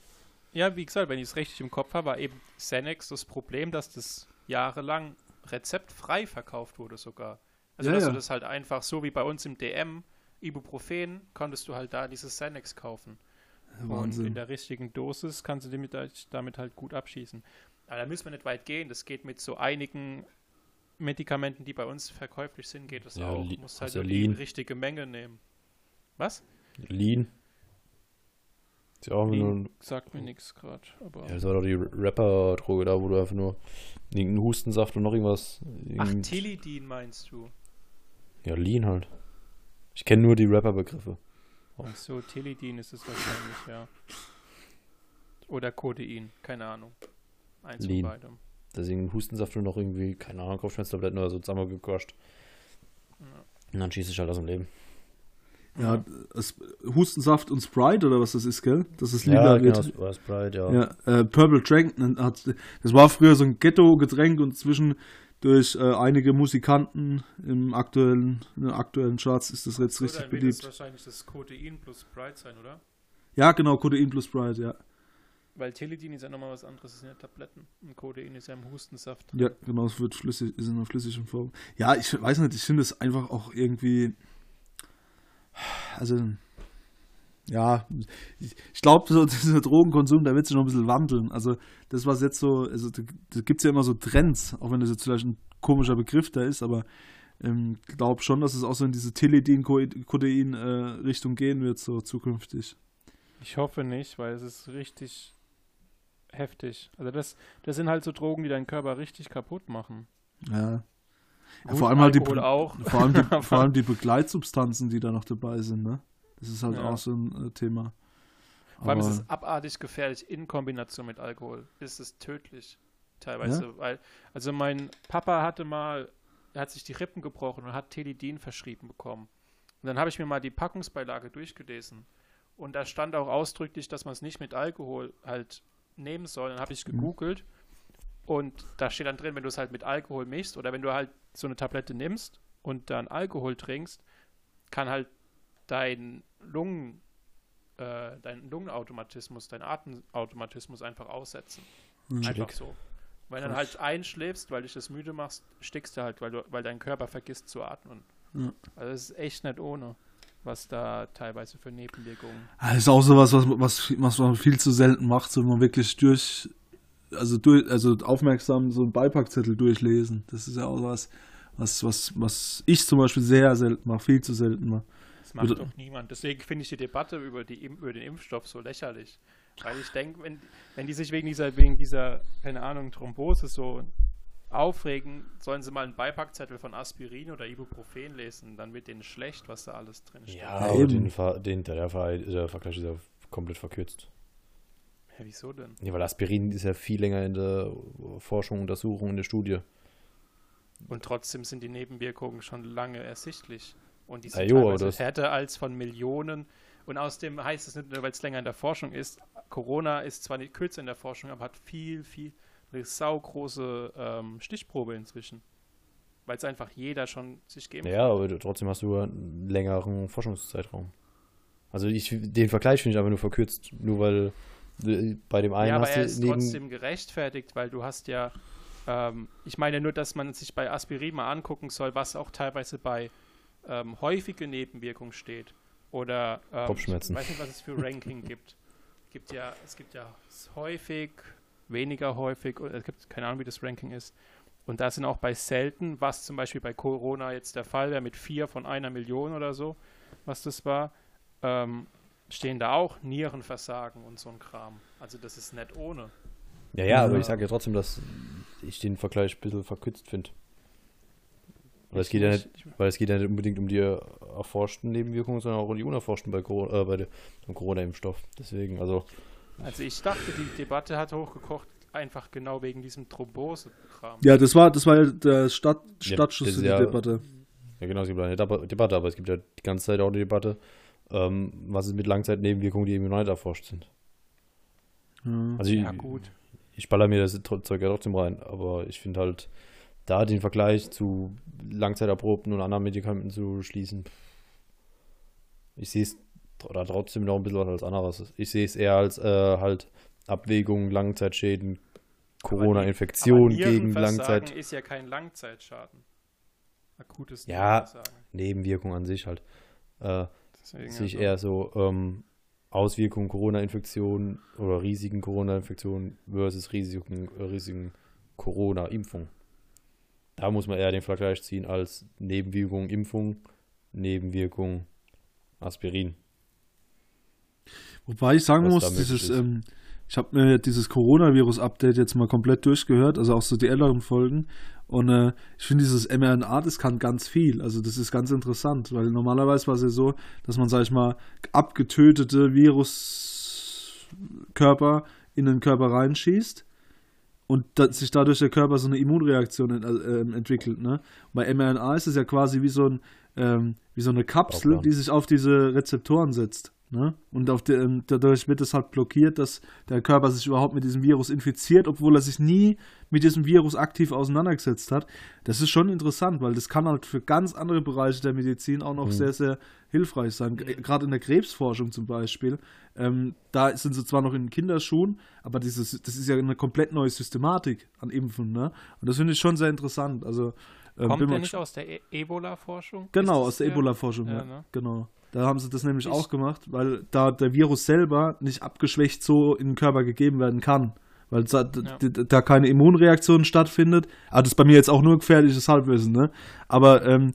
Ja, wie gesagt, wenn ich es richtig im Kopf habe, war eben Xanax das Problem, dass das jahrelang rezeptfrei verkauft wurde sogar. Also Ja, dass ja. du das halt einfach so wie bei uns im DM, Ibuprofen, konntest du halt da dieses Xanax kaufen. Und Wahnsinn. in der richtigen Dosis kannst du damit, halt- damit halt gut abschießen. Aber da müssen wir nicht weit gehen. Das geht mit so einigen Medikamenten, die bei uns verkäuflich sind, geht das Ja, auch. Du musst halt also die richtige Menge nehmen. Was? Lean. Ist ja auch nur Lean ein, sagt mir nichts gerade. Aber ja, das war doch die Rapper-Droge da, wo du einfach nur irgendeinen Hustensaft und noch irgendwas. Ach, irgend- Tilidin meinst du? Ja, Lean halt. Ich kenne nur die Rapper-Begriffe. Ach so, Tilidin ist es wahrscheinlich, ja. Oder Codein, keine Ahnung. Eins Lean. von beidem. Deswegen Hustensaft und noch irgendwie, keine Ahnung, Kopfschmerztabletten oder so zusammengekoscht. Ja. Und dann schieße ich halt aus dem Leben. Ja, Hustensaft und Sprite oder was das ist, gell? Das ist Ja, lila genau, wird. Sp- Sprite, ja. Ja, äh, Purple Drank hat, das war früher so ein Ghetto-Getränk und zwischen durch äh, einige Musikanten im aktuellen, in den aktuellen Charts ist das jetzt richtig Oder wird das beliebt. wahrscheinlich das Codein plus Sprite sein, oder? Ja, genau, Codein plus Sprite, ja. Weil Tilidin ist ja nochmal was anderes, das sind ja Tabletten. Und Codein ist ja im Hustensaft. drin. Ja, genau, es wird flüssig, ist in einer flüssigen Form. Ja, ich weiß nicht, ich finde es einfach auch irgendwie. Also, ja, ich, glaube, so [LAUGHS] dieser Drogenkonsum, der wird sich noch ein bisschen wandeln. Also, das, was jetzt so, also da, da gibt es ja immer so Trends, auch wenn das jetzt vielleicht ein komischer Begriff da ist, aber ähm, ich glaube schon, dass es auch so in diese Tilidin-Codein-Richtung gehen wird, so zukünftig. Ich hoffe nicht, weil es ist richtig heftig. Also das, das sind halt so Drogen, die deinen Körper richtig kaputt machen. Ja. Ja vor allem halt die, auch. [LAUGHS] Vor allem, die, [LAUGHS] vor allem die Begleitsubstanzen, die da noch dabei sind, ne? Das ist halt Ja. auch so ein äh, Thema. Vor allem ist es abartig gefährlich in Kombination mit Alkohol. Ist es tödlich. Teilweise. Weil, also mein Papa hatte mal, er hat sich die Rippen gebrochen und hat Telidin verschrieben bekommen. Und dann habe ich mir mal die Packungsbeilage durchgelesen. Und da stand auch ausdrücklich, dass man es nicht mit Alkohol halt nehmen soll. Dann habe ich Mhm. Und da steht dann drin, wenn du es halt mit Alkohol mischst oder wenn du halt so eine Tablette nimmst und dann Alkohol trinkst, kann halt dein Lungen, äh, dein Lungenautomatismus, dein Atemautomatismus einfach aussetzen. Mhm. Einfach so. Wenn du dann halt einschläfst, weil dich das müde machst, stickst du halt, weil, du, weil dein Körper vergisst zu atmen. Ja. Also es ist echt nicht ohne, was da teilweise für Nebenwirkungen. Ah, Das ist auch sowas, was, was, was man viel zu selten macht, so man wirklich durch, also durch, also aufmerksam so einen Beipackzettel durchlesen. Das ist ja auch was, was, was, was ich zum Beispiel sehr selten mache, viel zu selten mache. Das macht Oder- doch niemand. Deswegen finde ich die Debatte über, die, über den Impfstoff so lächerlich. Weil ich denke, wenn, wenn die sich wegen dieser, wegen dieser, keine Ahnung, Thrombose so aufregen, sollen sie mal einen Beipackzettel von Aspirin oder Ibuprofen lesen. Dann wird denen schlecht, was da alles drin steht. Ja, Ja, eben. den, Ver- den, der, der, Ver- der Vergleich ist ja komplett verkürzt. Ja, wieso denn? Ja, weil Aspirin ist ja viel länger in der Forschung, Untersuchung, in der Studie. Und trotzdem sind die Nebenwirkungen schon lange ersichtlich. Und die sind jo, aber teilweise das- härter als von Millionen. Und außerdem heißt es nicht nur, weil es länger in der Forschung ist. Corona ist zwar nicht kürzer in der Forschung, aber hat viel, viel, eine saugroße ähm, Stichprobe inzwischen. Weil es einfach jeder schon sich geben Ja, aber trotzdem hast du ja einen längeren Forschungszeitraum. Also ich, den Vergleich finde ich einfach nur verkürzt. Nur weil bei dem einen Ja, aber er ist trotzdem gerechtfertigt, weil du hast ja, ähm, ich meine nur, dass man sich bei Aspirin mal angucken soll, was auch teilweise bei ähm, häufige Nebenwirkungen steht. Oder ähm, Kopfschmerzen. Ich weiß nicht, was es für Ranking gibt. Gibt ja, es gibt ja häufig, weniger häufig, oder es gibt keine Ahnung, wie das Ranking ist. Und da sind auch bei selten, was zum Beispiel bei Corona jetzt der Fall wäre, mit vier von einer Million oder so, was das war, ähm, stehen da auch Nierenversagen und so ein Kram. Also das ist nicht ohne. Ja, ja, aber Ja. ich sage ja trotzdem, dass ich den Vergleich ein bisschen verkürzt finde. Weil es geht ja nicht, weil es geht ja nicht unbedingt um die erforschten Nebenwirkungen, sondern auch um die unerforschten bei Corona, äh, bei dem Corona-Impfstoff. Deswegen, also. Also ich dachte, die Debatte hat hochgekocht, einfach genau wegen diesem Thrombose-Kram. Ja, das war, das war ja der Stadt, Stadtschuss für die ja, Debatte. Ja, genau, es gibt eine Debatte, aber es gibt ja die ganze Zeit auch eine Debatte, ähm, was ist mit Langzeitnebenwirkungen, die eben noch nicht erforscht sind. Ja. Also ich, ja, gut. Ich baller mir das Zeug ja trotzdem rein, aber ich finde halt, da den Vergleich zu Langzeiterprobten und anderen Medikamenten zu schließen, ich sehe es oder trotzdem noch ein bisschen was als anderes. Ich sehe es eher als äh, halt Abwägung, Langzeitschäden, Corona-Infektion gegen Langzeit. ist ja kein Langzeitschaden. Akutes Ja, Nebenwirkung an sich halt. Äh, sehe ich also. eher so ähm, Auswirkungen Corona-Infektion oder Risiken Corona-Infektion versus Risiken, äh, Risiken Corona-Impfung. Da muss man eher den Vergleich ziehen als Nebenwirkung Impfung, Nebenwirkung Aspirin. Wobei ich sagen muss, dieses, ähm, ich habe mir dieses Coronavirus-Update jetzt mal komplett durchgehört, also auch so die älteren Folgen. Und äh, ich finde dieses mRNA, das kann ganz viel. Also das ist ganz interessant, weil normalerweise war es ja so, dass man, sag ich mal, abgetötete Viruskörper in den Körper reinschießt und sich dadurch der Körper so eine Immunreaktion äh, entwickelt. Ne? Bei mRNA ist es ja quasi wie so, ein, ähm, wie so eine Kapsel, die sich auf diese Rezeptoren setzt. Ne? Und auf der, ähm, dadurch wird es halt blockiert, dass der Körper sich überhaupt mit diesem Virus infiziert, obwohl er sich nie mit diesem Virus aktiv auseinandergesetzt hat. Das ist schon interessant, weil das kann halt für ganz andere Bereiche der Medizin auch noch mhm. sehr, sehr hilfreich sein. Gerade in der Krebsforschung zum Beispiel. Ähm, da sind sie zwar noch in Kinderschuhen, aber dieses, das ist ja eine komplett neue Systematik an Impfen. Ne? Und das finde ich schon sehr interessant. Also, ähm, Kommt der nicht aus der e Ebola-Forschung? Genau, aus der Ebola-Forschung, ja. ja ne? Genau. Da haben sie das nämlich ich auch gemacht, weil da der Virus selber nicht abgeschwächt so in den Körper gegeben werden kann. Weil da, ja. da keine Immunreaktion stattfindet. Ah, das ist bei mir jetzt auch nur gefährliches Halbwissen, ne? Aber ähm,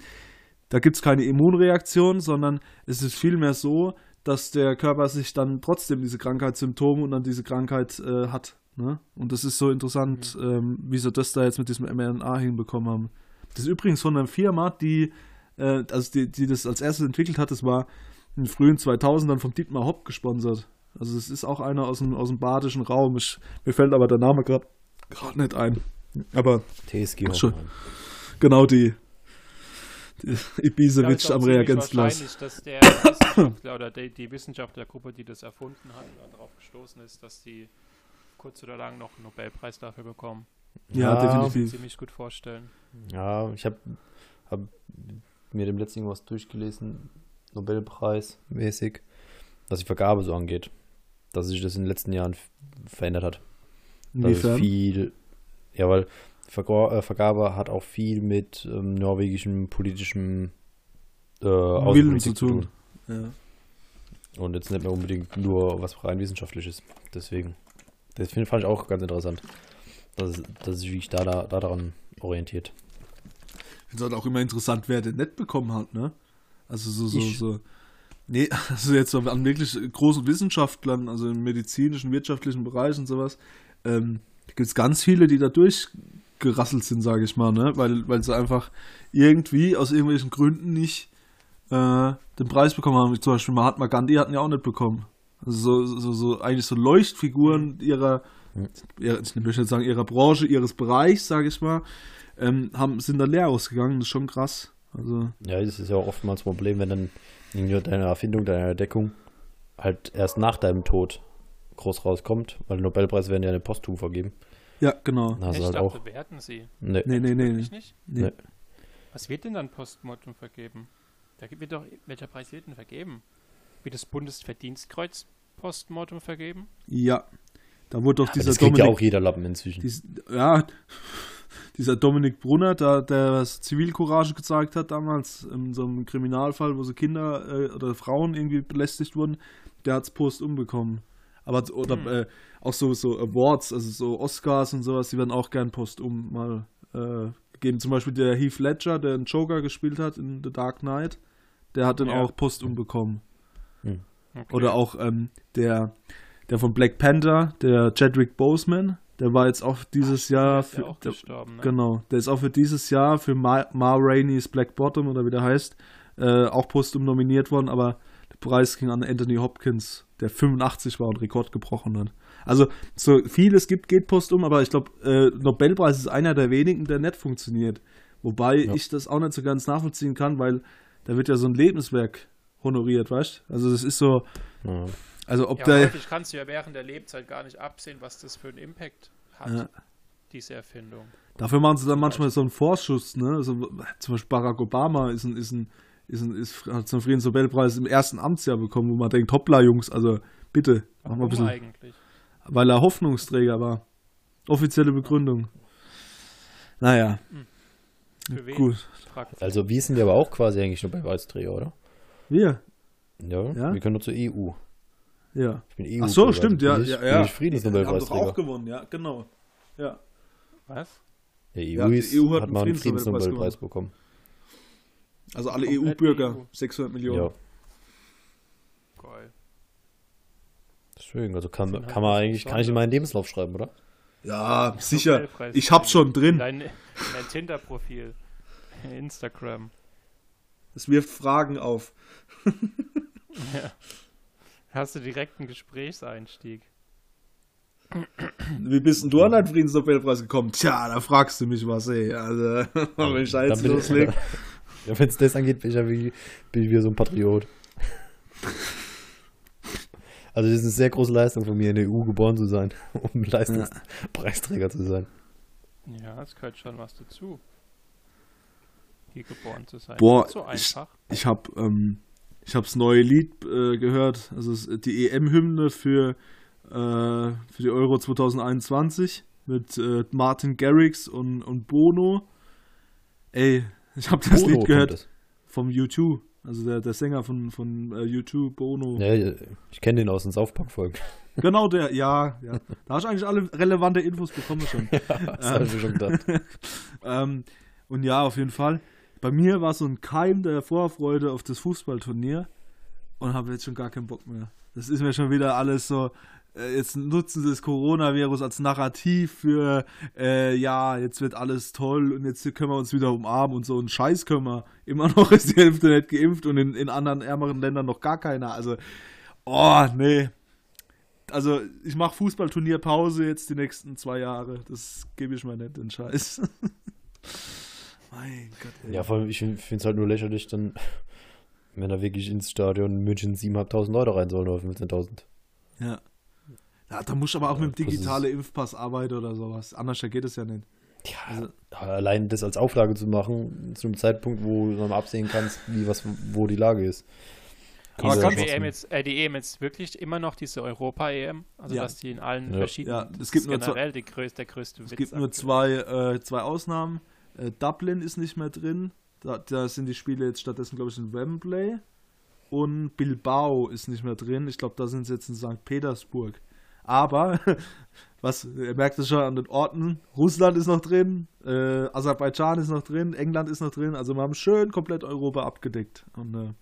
da gibt es keine Immunreaktion, sondern es ist vielmehr so, dass der Körper sich dann trotzdem diese Krankheitssymptome und dann diese Krankheit äh, hat. Ne? Und das ist so interessant, mhm. ähm, wie sie das da jetzt mit diesem mRNA hinbekommen haben. Das ist übrigens von einer Firma, die äh, also die, die das als erstes entwickelt hat, das war in den frühen 2000ern von Dietmar Hopp gesponsert. Also es ist auch einer aus dem, aus dem badischen Raum. Ich, mir fällt aber der Name gerade nicht ein. Aber TSG schon, Genau die. die Ibisevic am Reagenzglas. wahrscheinlich, dass der Wissenschaftler oder die, die Wissenschaftlergruppe, die das erfunden hat darauf gestoßen ist, dass die kurz oder lang noch einen Nobelpreis dafür bekommen. Ja, ja definitiv. Kann ich mir ziemlich gut vorstellen. Ja, ich habe hab mir dem letzten was durchgelesen, Nobelpreis mäßig, was die Vergabe so angeht. Dass sich das in den letzten Jahren verändert hat. Inwiefern? viel, ja, weil die äh, Vergabe hat auch viel mit ähm, norwegischem politischem äh, Willen zu tun. tun. Ja. Und jetzt nicht mehr unbedingt nur was rein wissenschaftliches. Deswegen. Das fand ich auch ganz interessant, dass, dass sich wie da, da, da daran orientiert finde es halt auch immer interessant, wer den nicht bekommen hat, ne? Also so, so, ich. so. Nee, [LAUGHS] also jetzt so an wirklich großen Wissenschaftlern, also im medizinischen, wirtschaftlichen Bereich und sowas, ähm, gibt es ganz viele, die da durchgerasselt sind, sage ich mal, ne? Weil, weil sie einfach irgendwie aus irgendwelchen Gründen nicht äh, den Preis bekommen haben. Zum Beispiel Mahatma Gandhi hatten ja auch nicht bekommen. Also so, so, so eigentlich so Leuchtfiguren ihrer, ihrer ich möchte jetzt sagen, ihrer Branche, ihres Bereichs, sage ich mal, ähm, haben, sind da leer ausgegangen. Das ist schon krass. Also. Ja, das ist ja auch oftmals ein Problem, wenn dann deine Erfindung, deine Entdeckung halt erst nach deinem Tod groß rauskommt, weil Nobelpreise werden ja eine posthum vergeben. Ja, genau. ich halt dachte, auch... werden sie. Nee, nee, nee. nee, nee. Nicht? nee. Was wird denn dann postmortem vergeben? Da wird doch, welcher Preis wird denn vergeben? Wird das Bundesverdienstkreuz postmortem vergeben? Ja. Da wurde doch dieser das kriegt Dominik, ja auch jeder Lappen inzwischen. Dies, ja, [LAUGHS] dieser Dominik Brunner, der, der Zivilcourage gezeigt hat damals in so einem Kriminalfall, wo so Kinder äh, oder Frauen irgendwie belästigt wurden, der hat es postum bekommen. Aber oder hm. äh, auch so, so Awards, also so Oscars und sowas, die werden auch gern postum mal äh, gegeben. Zum Beispiel der Heath Ledger, der einen Joker gespielt hat in The Dark Knight, der hat den ja. auch postum bekommen. Hm. Okay. Oder auch ähm, der, der von Black Panther, der Chadwick Boseman, Der war jetzt auch dieses Jahr. ist ja Für, auch der, gestorben, ne? Genau, der ist auch für dieses Jahr für Ma, Ma Rainey's Black Bottom oder wie der heißt, äh, auch postum nominiert worden, aber der Preis ging an Anthony Hopkins, der 85 war und Rekord gebrochen hat. Also so vieles gibt, geht postum, aber ich glaube, äh, Nobelpreis ist einer der wenigen, der nicht funktioniert. Wobei Ja. ich das auch nicht so ganz nachvollziehen kann, weil da wird ja so ein Lebenswerk honoriert, weißt du? Also das ist so, Ja. Also ob Ja, der... häufig kannst du ja während der Lebzeit gar nicht absehen, was das für einen Impact hat, Ja. diese Erfindung. Dafür machen sie dann manchmal so einen Vorschuss, ne? Also, zum Beispiel Barack Obama ist ein, ist ein, ist ein, ist, hat so einen Friedensnobelpreis im ersten Amtsjahr bekommen, wo man denkt, hoppla, Jungs, also bitte, mach mal ein Warum bisschen. eigentlich? Weil er Hoffnungsträger war. Offizielle Begründung. Naja, Für wen? gut. Also wir sind ja aber auch quasi eigentlich nur bei Preisträger, oder? Wir, Ja, Ja? wir können nur zur EU. Ja. Ich bin EU. Ach so, stimmt, ja, bin ich, ja, Bin ja. ich Friedensnobelpreisträger. gewonnen, ja, genau. Ja. Was? Der EU, Ja, die EU hat hat, einen mal einen Friedensnobelpreis bekommen. Also alle EU-Bürger, EU. 600 Millionen. Ja, Geil. deswegen. Also kann, kann man eigentlich, kann ich in meinen Lebenslauf schreiben, oder? Ja, sicher. Ich hab's schon drin. Dein, dein Tinder-Profil. Instagram. Es wirft Fragen auf. Ja. Hast du direkt einen Gesprächseinstieg? Wie bist denn du an deinen Friedensnobelpreis gekommen? Tja, da fragst du mich was, ey. Also, [LAUGHS] wenn ich da jetzt loslege. Ja, wenn es das angeht, bin ich ja wie, bin ich wie so ein Patriot. Also das ist eine sehr große Leistung von mir, in der EU geboren zu sein, [LAUGHS] um Leistungspreisträger zu sein. Ja, es gehört schon was dazu. Hier geboren zu sein. Boah, Nicht so ich- einfach. Ich habe ähm, ich hab's neue Lied äh, gehört, also die EM-Hymne für, äh, für die Euro 2021 mit äh, Martin Garrix und, und Bono. Ey, ich habe das Bono Lied gehört das. vom U2, also der, der Sänger von, von äh, U2, Bono. Ja, ja, ich kenne den aus den South Park-Folgen. [LAUGHS] Genau der, ja, ja. Da hast du eigentlich alle relevante Infos bekommen schon. [LAUGHS] Das habe ich schon gedacht. [LAUGHS] ähm, und ja, auf jeden Fall. Bei mir war so ein Keim der Vorfreude auf das Fußballturnier und habe jetzt schon gar keinen Bock mehr. Das ist mir schon wieder alles so. äh, Jetzt nutzen sie das Coronavirus als Narrativ für, äh, ja, jetzt wird alles toll und jetzt können wir uns wieder umarmen und so einen Scheiß können wir. Immer noch ist die Hälfte nicht geimpft und in, in anderen ärmeren Ländern noch gar keiner. Also, oh, nee. Also, ich mache Fußballturnierpause jetzt die nächsten zwei Jahre. Das gebe ich mir nicht, den Scheiß. [LAUGHS] mein Gott, ey. Ja, vor allem, ich finde es halt nur lächerlich, dann, wenn da wirklich ins Stadion in München 7.500 Leute rein sollen oder 15.000. Ja. ja. Da musst du aber auch Ja, mit dem digitalen Impfpass arbeiten oder sowas. Anders geht es ja nicht. Ja, Also- allein das als Auflage zu machen, zu einem Zeitpunkt, wo du dann mal absehen kannst, wie was, wo die Lage ist. Aber Kannst du kannst die, EM jetzt, äh, die EM jetzt wirklich immer noch diese Europa-EM? Also, Ja. dass die in allen Ja. verschiedenen. Ja, es das gibt ist nur zwei- generell die größte, der größte Es Witz gibt nur zwei, äh, zwei Ausnahmen. Äh, Dublin ist nicht mehr drin. Da, da sind die Spiele jetzt stattdessen, glaube ich, in Wembley. Und Bilbao ist nicht mehr drin. Ich glaube, da sind sie jetzt in St. Petersburg. Aber, [LAUGHS] was, ihr merkt es schon an den Orten, Russland ist noch drin, äh, Aserbaidschan ist noch drin, England ist noch drin. Also wir haben schön komplett Europa abgedeckt. Und äh,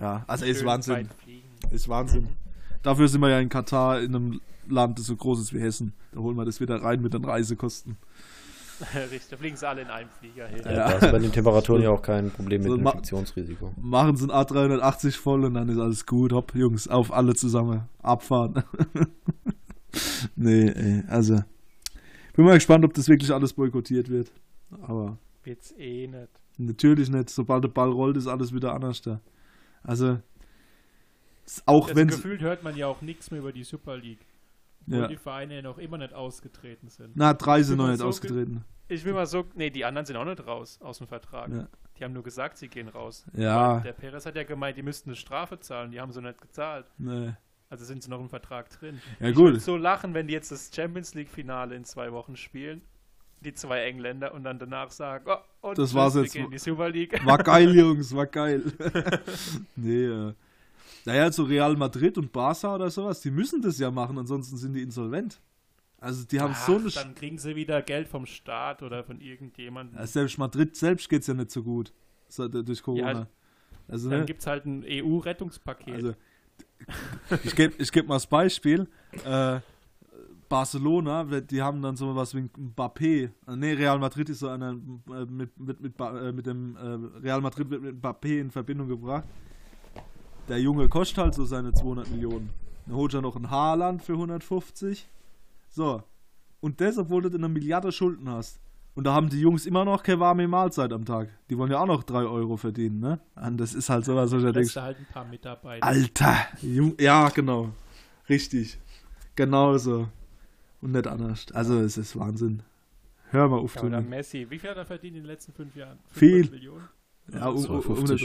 ja, also ist Wahnsinn. Ist Wahnsinn. Dafür sind wir ja in Katar, in einem Land, das so groß ist wie Hessen. Da holen wir das wieder rein mit den Reisekosten. [LAUGHS] Richtig, da fliegen sie alle in einem Flieger hin. Ja, Ja. Da ist bei den Temperaturen ja auch kein Problem mit So, ma- Infektionsrisiko. Machen sie ein A380 voll und dann ist alles gut. Hopp, Jungs, auf alle zusammen. Abfahren. [LAUGHS] nee, ey, also. Bin mal gespannt, ob das wirklich alles boykottiert wird. Aber Wird's eh nicht. natürlich nicht. Sobald der Ball rollt, ist alles wieder anders da. Also, auch Also wenn gefühlt hört man ja auch nichts mehr über die Super League. Wo ja. die Vereine ja noch immer nicht ausgetreten sind. Na, drei sind noch nicht so ge- ausgetreten. Ich will mal so, nee, die anderen sind auch nicht raus aus dem Vertrag. Ja. Die haben nur gesagt, sie gehen raus. Ja. Weil Der Perez hat ja gemeint, die müssten eine Strafe zahlen, die haben sie nicht gezahlt. Nee. Also sind sie noch im Vertrag drin. Ja, Ich gut. würd so lachen, wenn die jetzt das Champions League Finale in zwei Wochen spielen, die zwei Engländer und dann danach sagen, oh, und Das war's wir jetzt. gehen in die Super League. War geil, [LAUGHS] Jungs, war geil. [LAUGHS] nee, äh. Naja, so Real Madrid und Barca oder sowas, die müssen das ja machen, ansonsten sind die insolvent. Also die haben Ach, so eine... dann kriegen sie wieder Geld vom Staat oder von irgendjemandem. Ja, selbst Madrid selbst geht's ja nicht so gut. Durch Corona. Ja, also, Dann ne? gibt es halt ein EU-Rettungspaket. also ich gebe ich geb mal das Beispiel. Äh, Barcelona, die haben dann so was wie Mbappé. Ne, Real Madrid ist so einer äh, mit, mit, mit, äh, mit dem äh, Real Madrid wird mit Mbappé in Verbindung gebracht. Der Junge kostet halt so seine 200 Millionen. Dann holt er noch ein Haarland für 150. So. Und das, obwohl du eine Milliarde Schulden hast. Und da haben die Jungs immer noch keine warme Mahlzeit am Tag. Die wollen ja auch noch 3 Euro verdienen, ne? Und das ist halt so was, was ich denke. halt ein paar Mitarbeiter. Alter! Ja, genau. Richtig. Genauso. Und nicht anders. Also, es ist Wahnsinn. Hör mal auf, ja, oder Messi. Wie viel hat er verdient in den letzten fünf Jahren? Viel. Millionen? Ja, um, um, um Das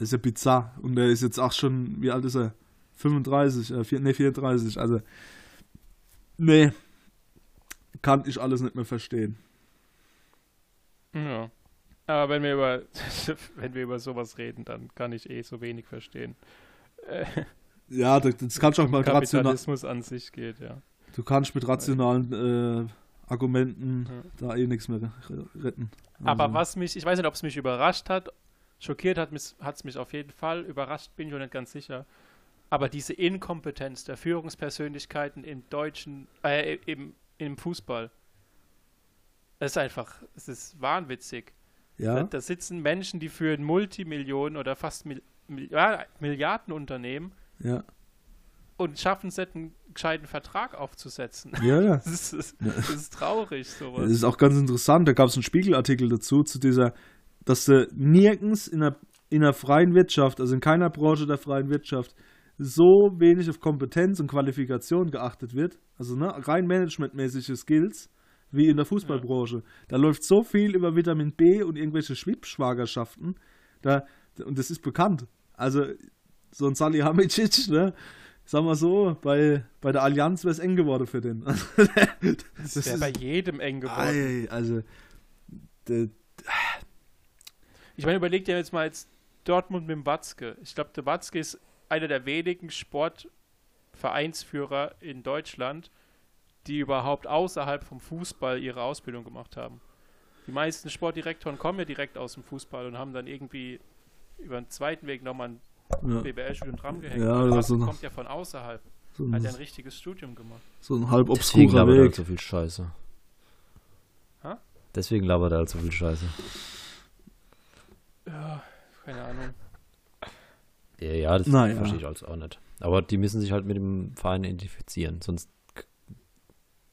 ist ja bizarr. Und er ist jetzt auch schon, wie alt ist er? 35, äh, 4, nee, 34. Also, nee. Kann ich alles nicht mehr verstehen. Ja. Aber wenn wir über [LAUGHS] wenn wir über sowas reden, dann kann ich eh so wenig verstehen. [LAUGHS] ja, das, das kannst du auch mal Kapitalismus an sich geht, ja. Du kannst mit rationalen äh, Argumenten ja. da eh nichts mehr retten. Also. Aber was mich, ich weiß nicht, ob es mich überrascht hat, schockiert hat es mich auf jeden Fall, überrascht bin ich auch nicht ganz sicher. Aber diese Inkompetenz der Führungspersönlichkeiten im deutschen, äh, im, im Fußball, das ist einfach, es ist wahnwitzig. Ja. Da, da, sitzen Menschen, die für ein Multimillionen oder fast Mil Milliardenunternehmen ja. und schaffen es nicht, einen gescheiten Vertrag aufzusetzen. Ja, ja. [LAUGHS] Das ist, das ist traurig, sowas. Das ist auch ganz interessant. Da gab es einen Spiegelartikel dazu, zu dieser, dass du nirgends in der, in der freien Wirtschaft, also in keiner Branche der freien Wirtschaft, so wenig auf Kompetenz und Qualifikation geachtet wird. Also ne, rein managementmäßige Skills wie in der Fußballbranche. Ja. Da läuft so viel über Vitamin B und irgendwelche Schwibschwagerschaften. Da, und das ist bekannt. Also, so ein Salihamidzic, ne? Sag mal so, bei, bei der Allianz wäre es eng geworden für den. [LAUGHS] das, das wäre bei jedem eng geworden. Also, de, ich meine, überleg dir jetzt mal jetzt Dortmund mit dem Watzke. Ich glaube, der Watzke ist einer der wenigen Sportvereinsführer in Deutschland, die überhaupt außerhalb vom Fußball ihre Ausbildung gemacht haben. Die meisten Sportdirektoren kommen ja direkt aus dem Fußball und haben dann irgendwie über einen zweiten Weg nochmal ein ja. BBL-Studium drangehängt. Ja, das so kommt ja von außerhalb. So ein, Hat ja ein richtiges Studium gemacht. So ein halb obskurer Weg. Halt so viel Scheiße. Ha? Deswegen labert er halt so viel Scheiße. Ja, keine Ahnung. Ja, ja das naja. verstehe ich also auch nicht. Aber die müssen sich halt mit dem Verein identifizieren, sonst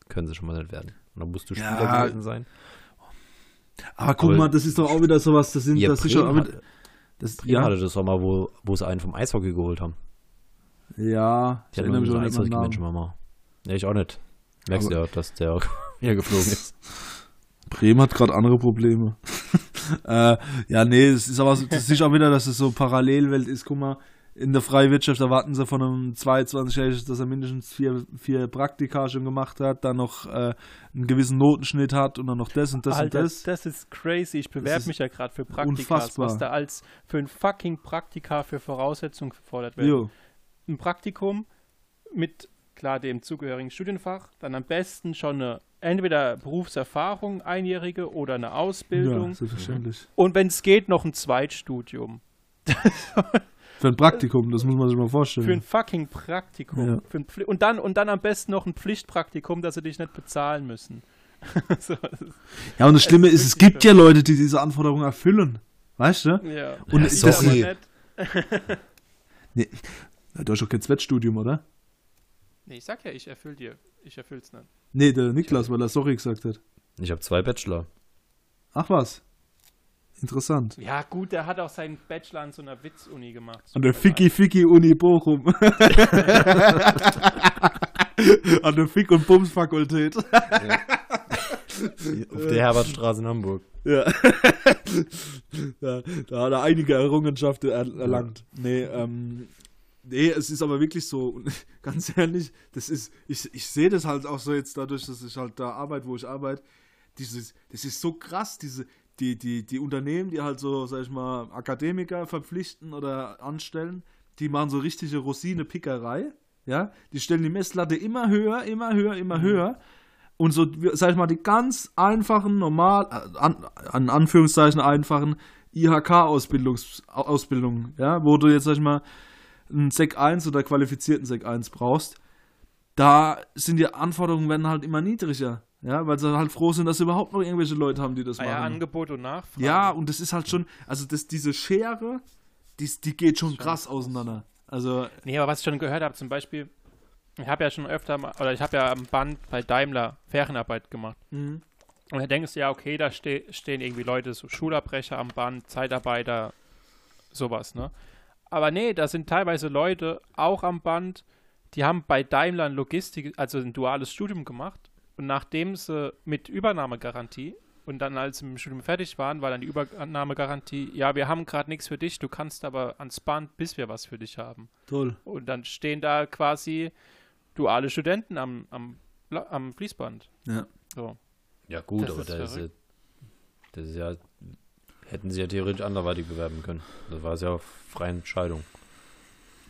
können sie schon mal nicht werden. Und dann musst du Spieler ja. gewesen sein. Aber guck Aber mal, das ist doch auch wieder sowas, das sind ja, das sicher auch wieder, das, Bremen ja. hatte das auch mal, wo, wo sie einen vom Eishockey geholt haben. Ja, ich erinnere mich schon an den Menschen mal. Ja, ich auch nicht. Merkst du ja, dass der [LAUGHS] hier geflogen ist. Bremen hat gerade andere Probleme. [LAUGHS] äh, ja, nee, es ist aber das ist auch wieder, dass es so Parallelwelt ist. Guck mal, in der freien Wirtschaft erwarten sie von einem 22-Jährigen, dass er mindestens vier, vier Praktika schon gemacht hat, dann noch äh, einen gewissen Notenschnitt hat und dann noch das und das Alter, und das. Das ist crazy. Ich bewerbe mich ja gerade für Praktika, was da als für ein fucking Praktika für Voraussetzungen gefordert wird. Jo. Ein Praktikum mit klar dem zugehörigen Studienfach, dann am besten schon eine entweder Berufserfahrung, einjährige oder eine Ausbildung. Ja, selbstverständlich. Und wenn es geht, noch ein Zweitstudium. [LAUGHS] Für ein Praktikum, das muss man sich mal vorstellen. Für ein fucking Praktikum. Ja. Ein und, dann, und dann am besten noch ein Pflichtpraktikum, dass sie dich nicht bezahlen müssen. [LAUGHS] so, ja, und das Schlimme ist, es gibt ja Leute, die diese Anforderungen erfüllen. Weißt du? Ja. Und ja, das ist. [LAUGHS] nee, du hast doch kein Zweitstudium, oder? Nee, ich sag ja, ich erfüll dir. Ich erfüll's nicht. Nee, der Niklas, weil er sorry gesagt hat. Ich habe zwei Bachelor. Ach was. Interessant. Ja, gut, der hat auch seinen Bachelor an so einer Witz-Uni gemacht. An der Ficky-Ficky-Uni Bochum. [LAUGHS] an der Fick- und Bums-Fakultät. Ja. Auf der Herbertstraße in Hamburg. Ja. [LAUGHS] ja. Da hat er einige Errungenschaften erlangt. Nee, ähm, nee, es ist aber wirklich so, [LAUGHS] ganz ehrlich, das ist, ich, ich sehe das halt auch so jetzt dadurch, dass ich halt da arbeite, wo ich arbeite. Dieses, das ist so krass, diese, die, die, die Unternehmen, die halt so, sag ich mal, Akademiker verpflichten oder anstellen, die machen so richtige Rosine-Pickerei. Ja, die stellen die Messlatte immer höher, immer höher, immer mhm. höher. Und so, sag ich mal, die ganz einfachen, normal, äh, an, an Anführungszeichen einfachen IHK-Ausbildungen, ja, wo du jetzt, sag ich mal, einen Sec 1 oder qualifizierten Sec 1 brauchst, da sind die Anforderungen werden halt immer niedriger. Ja, weil sie halt froh sind, dass sie überhaupt noch irgendwelche Leute haben, die das Ah machen. ja, Angebot und Nachfrage. Ja, und das ist halt schon, also das, diese Schere, die, die geht schon krass auseinander. Also, Nee, aber was ich schon gehört habe, zum Beispiel, ich habe ja schon öfter mal, oder ich habe ja am Band bei Daimler Ferienarbeit gemacht. mhm. Und da denkst du ja, okay, da ste stehen irgendwie Leute, so Schulabbrecher am Band, Zeitarbeiter, sowas, ne? Aber nee, da sind teilweise Leute auch am Band, die haben bei Daimler Logistik, also ein duales Studium gemacht. Und nachdem sie mit Übernahmegarantie und dann, als sie mit dem Studium fertig waren, war dann die Übernahmegarantie, ja, wir haben gerade nichts für dich, du kannst aber ans Band, bis wir was für dich haben. toll. Und dann stehen da quasi duale Studenten am, am, am Fließband. Ja. So. Ja, gut, Das aber ist da ist ja, das ist ja, hätten sie ja theoretisch anderweitig bewerben können. Das war es ja auf freie Entscheidung.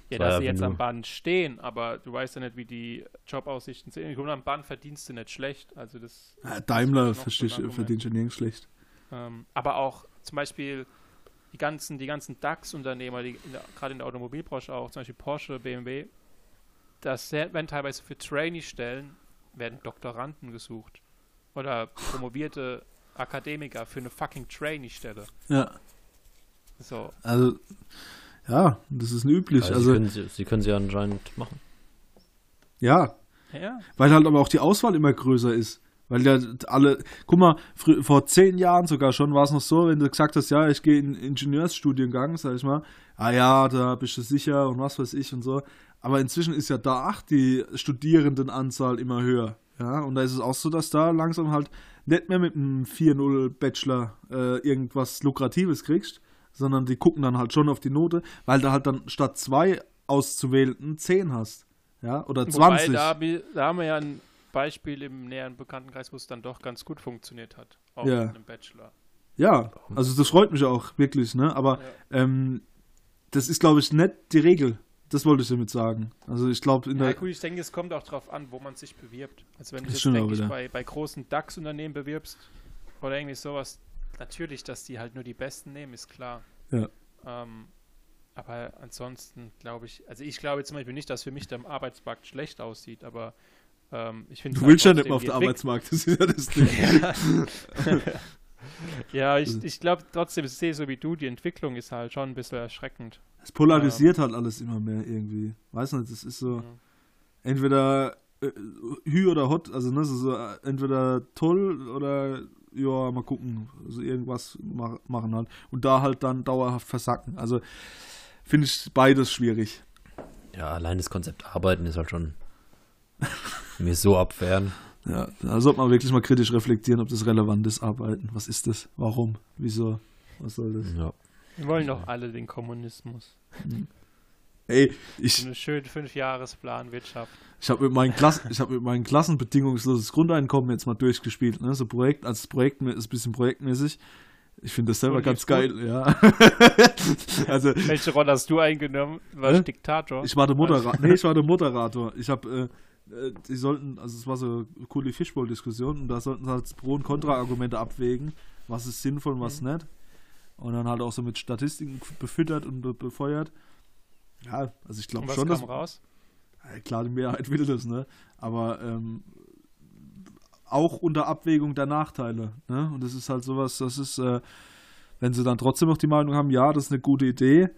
Ja, dass ja, sie jetzt am Band stehen, aber du weißt ja nicht, wie die Jobaussichten sind. Im Grunde am Band verdienst du nicht schlecht. Also das, Ja, Daimler Das verstehe so ich, verdient schon nirgends schlecht. ähm, aber auch zum Beispiel die ganzen, die ganzen DAX-Unternehmer, die in der, gerade in der Automobilbranche auch, zum Beispiel Porsche, BMW, das werden teilweise für Trainee-Stellen werden Doktoranden gesucht oder promovierte Akademiker für eine fucking Trainee-Stelle. Ja, So, also, ja, das ist üblich. Also, Also, sie, können sie, sie können sie anscheinend machen. ja, ja, weil halt aber auch die Auswahl immer größer ist. Weil ja alle, guck mal, frü- vor zehn Jahren sogar schon war es noch so, wenn du gesagt hast, ja, ich gehe in Ingenieursstudiengang, sag ich mal, ah ja, da bist du sicher und was weiß ich und so. Aber inzwischen ist ja da auch die Studierendenanzahl immer höher. Ja, und da ist es auch so, dass da langsam halt nicht mehr mit einem 4-0 Bachelor äh, irgendwas Lukratives kriegst, sondern die gucken dann halt schon auf die Note, weil du halt dann statt zwei auszuwählenden 10 hast. Ja, oder 20. Wobei, da, da haben wir ja ein Beispiel im näheren Bekanntenkreis, wo es dann doch ganz gut funktioniert hat. Auch Ja. mit einem Bachelor. Ja, also das freut mich auch wirklich, ne? Aber ähm, das ist, glaube ich, nicht die Regel. Das wollte ich damit sagen. Also ich glaube, in Ja, der. gut, ich denke, es kommt auch darauf an, wo man sich bewirbt. Also wenn du dich jetzt, denke ich, bei, bei großen DAX-Unternehmen bewirbst oder irgendwie sowas, natürlich, dass die halt nur die Besten nehmen, ist klar. Ja. Ähm, aber ansonsten glaube ich, also ich glaube zum Beispiel nicht, dass für mich der Arbeitsmarkt schlecht aussieht, aber ähm, ich finde Du willst ja nicht mehr auf den Arbeitsmarkt, das ist ja das Ding. [LAUGHS] [LAUGHS] Ja, ich, ich glaube trotzdem, ich sehe so wie du, die Entwicklung ist halt schon ein bisschen erschreckend. Es polarisiert halt alles immer mehr irgendwie. Weiß nicht, das ist so. Ja. Entweder äh, Hü oder Hot, also ne, so, so äh, entweder toll oder ja, mal gucken. Also irgendwas mach, machen halt. Und da halt dann dauerhaft versacken. Also finde ich beides schwierig. Ja, allein das Konzept Arbeiten ist halt schon [LAUGHS] mir so abwehren. Ja, da sollte man wirklich mal kritisch reflektieren, ob das relevant ist, arbeiten. Was ist das? Warum? Wieso? Was soll das? Ja. Wir wollen doch alle den Kommunismus. [LAUGHS] Ey, So ich, eine schöne Fünfjahresplan Wirtschaft. ich habe mit, meinen Klassen- ich hab mit meinen Klassen bedingungsloses Grundeinkommen jetzt mal durchgespielt. Ne? So Projekt, als Projekt ist ein bisschen projektmäßig. Ich finde das selber Und ganz geil, ja. [LAUGHS] also, Welche Rolle hast du eingenommen? Warst du Diktator? ich war der Moderator. Nee, ich war der Moderator. Ich habe, äh, äh, die sollten, also es war so eine coole Fishbowl-Diskussion und da sollten sie halt Pro- und Kontra-Argumente abwägen, was ist sinnvoll und was nicht. Und dann halt auch so mit Statistiken befüttert und be befeuert. Ja, also ich glaube was schon, kam dass. raus? Ja, klar, die Mehrheit will das, ne? Aber ähm, auch unter Abwägung der Nachteile, ne? Und das ist halt sowas, das ist, äh, wenn sie dann trotzdem noch die Meinung haben, ja, das ist eine gute Idee,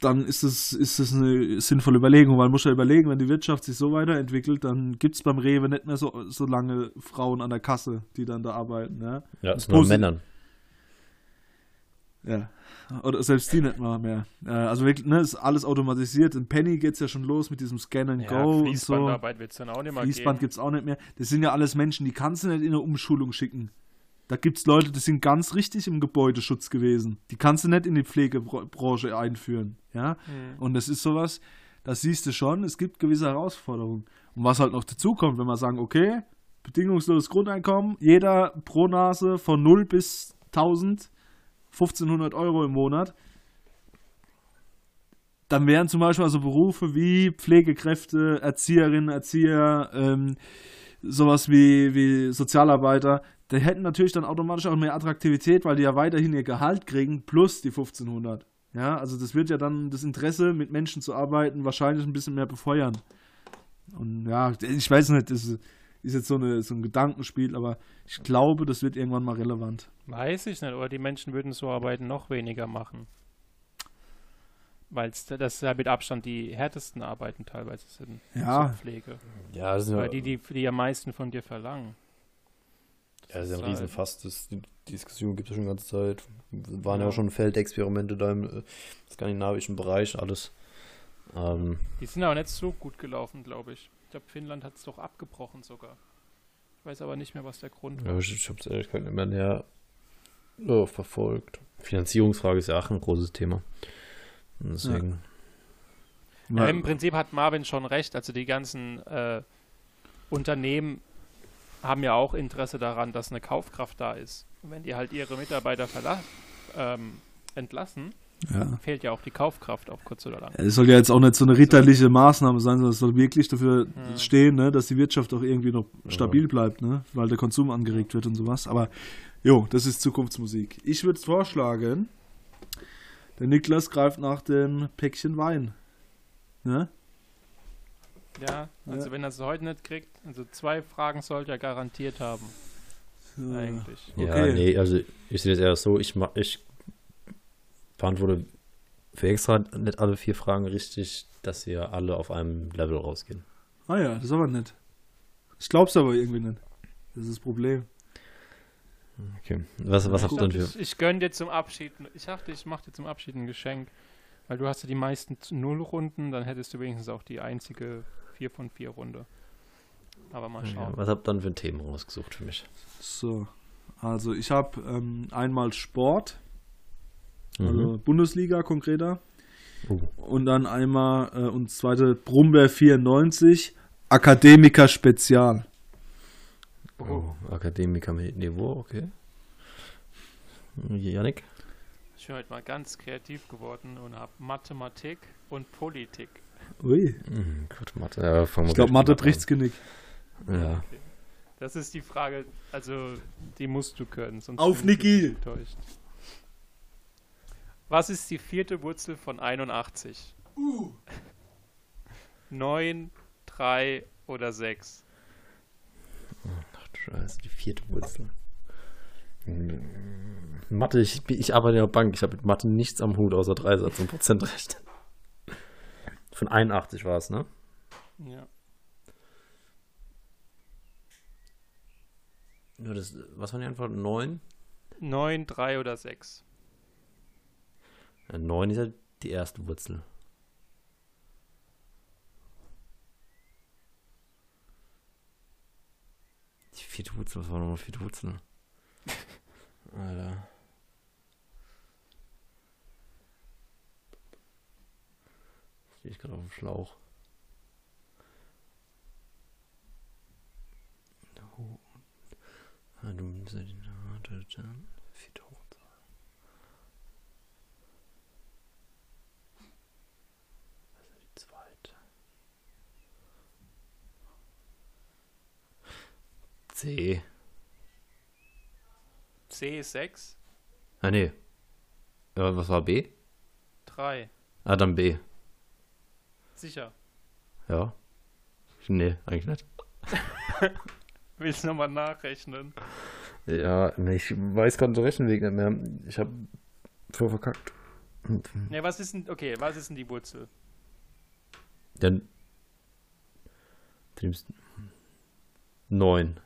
dann ist es, ist es eine sinnvolle Überlegung, weil man muss ja überlegen, wenn die Wirtschaft sich so weiterentwickelt, dann gibt es beim Rewe nicht mehr so, so lange Frauen an der Kasse, die dann da arbeiten, ne? Ja, Das nur Männern. Ja. Oder selbst die nicht mal mehr. Äh, also wirklich, ne, ist alles automatisiert. In Penny geht es ja schon los mit diesem Scan and Ja, Go und so. Wird es dann auch nicht mehr Fließband gibt es auch nicht mehr. Das sind ja alles Menschen, die kannst du nicht in eine Umschulung schicken. Da gibt es Leute, die sind ganz richtig im Gebäudeschutz gewesen. Die kannst du nicht in die Pflegebranche einführen. Ja? Hm. Und das ist sowas, das siehst du schon, es gibt gewisse Herausforderungen. Und was halt noch dazu kommt, wenn wir sagen, okay, bedingungsloses Grundeinkommen, jeder pro Nase von 0 bis 1000, 1500 Euro im Monat, dann wären zum Beispiel also Berufe wie Pflegekräfte, Erzieherinnen, Erzieher, ähm, sowas wie, wie Sozialarbeiter, die hätten natürlich dann automatisch auch mehr Attraktivität, weil die ja weiterhin ihr Gehalt kriegen, plus die 1500. Ja, also das wird ja dann das Interesse, mit Menschen zu arbeiten, wahrscheinlich ein bisschen mehr befeuern. Und ja, ich weiß nicht, das ist, ist jetzt so, eine, so ein Gedankenspiel, aber ich glaube, das wird irgendwann mal relevant. Weiß ich nicht, oder die Menschen würden so Arbeiten noch weniger machen. Weil das ja mit Abstand die härtesten Arbeiten teilweise sind. Ja. zur Pflege. Ja, das ja, Weil die, die, die am meisten von dir verlangen. ja, das ist ja ein halt- Riesenfass. Das, die Diskussion gibt es schon die ganze Zeit. Waren ja Ja. auch schon Feldexperimente da im äh, skandinavischen Bereich, alles. Ähm, Die sind aber nicht so gut gelaufen, glaube ich. Ich glaube, Finnland hat es doch abgebrochen sogar. Ich weiß aber nicht mehr, was der Grund war. ja, ich, ich habe es ehrlich gesagt nicht mehr näher äh, verfolgt. Finanzierungsfrage ist ja auch ein großes Thema. Und deswegen. Ja, Im Prinzip hat Marvin schon recht. Also die ganzen äh, Unternehmen haben ja auch Interesse daran, dass eine Kaufkraft da ist. Und wenn die halt ihre Mitarbeiter ähm, entlassen, ja. fehlt ja auch die Kaufkraft auf kurz oder lang. Es soll ja jetzt auch nicht so eine ritterliche Maßnahme sein, sondern es soll wirklich dafür Ja. stehen, ne, dass die Wirtschaft auch irgendwie noch Ja. stabil bleibt, ne, weil der Konsum angeregt wird und sowas. Aber jo, das ist Zukunftsmusik. Ich würde vorschlagen, der Niklas greift nach dem Päckchen Wein. Ne? Ja, also Ja. wenn er es heute nicht kriegt, also zwei Fragen sollte er garantiert haben, So. eigentlich. Ja, Okay. nee, also ich sehe das eher so, ich, ma- ich beantworte für extra nicht alle vier Fragen richtig, dass wir alle auf einem Level rausgehen. Ah ja, das ist aber nett. Ich glaub's aber irgendwie nicht. Das ist das Problem. Okay. Was, was Ja, habt ihr denn Ich, für. ich gönn dir zum Abschied, ich dachte, ich mache dir zum Abschied ein Geschenk, weil du hast ja die meisten Nullrunden, dann hättest du wenigstens auch die einzige 4 von 4 Runde. Aber mal Ja, schauen. was habt ihr denn für ein Thema rausgesucht für mich? So. Also ich habe ähm, einmal Sport, Mhm. also Bundesliga konkreter. Oh. Und dann einmal äh, und zweite Brummbär 94, Akademiker Spezial. Oh, Akademiker mit Niveau, okay. Janik? Ich bin heute mal ganz kreativ geworden und habe Mathematik und Politik. Ui. Mhm, gut, Mathe. Ja, fangen wir Ich glaube, Mathe bricht's Genick. Ja. Das ist die Frage, also die musst du können. Sonst Auf, Niki! enttäuscht. Was ist die vierte Wurzel von 81? Uh. 9, 3 oder 6? Ach du Scheiße, die vierte Wurzel. Hm, Mathe, ich, ich arbeite in der Bank. Ich habe mit Mathe nichts am Hut außer Dreisatz und Prozentrecht. Von 81 war es, ne? Ja. Nur das, was waren die Antworten? 9? 9, 3 oder 6? Ja, 9 ist ja die erste Wurzel. Die vierte Wurzel, was war nochmal vierte Wurzel? [LAUGHS] Alter. Stehe ich gerade auf dem Schlauch. Ah, du vierte Wurzel. Die zweite. C. C ist 6, Ah, nee. Ja, was war B? 3. Ah, dann B. Sicher. Ja. Nee, eigentlich nicht. [LAUGHS] Willst du nochmal nachrechnen? Ja, ich weiß gerade den Rechenweg nicht mehr. Ich habe voll verkackt. Ne, was ist denn, okay, was ist denn die Wurzel? Dann. Neun.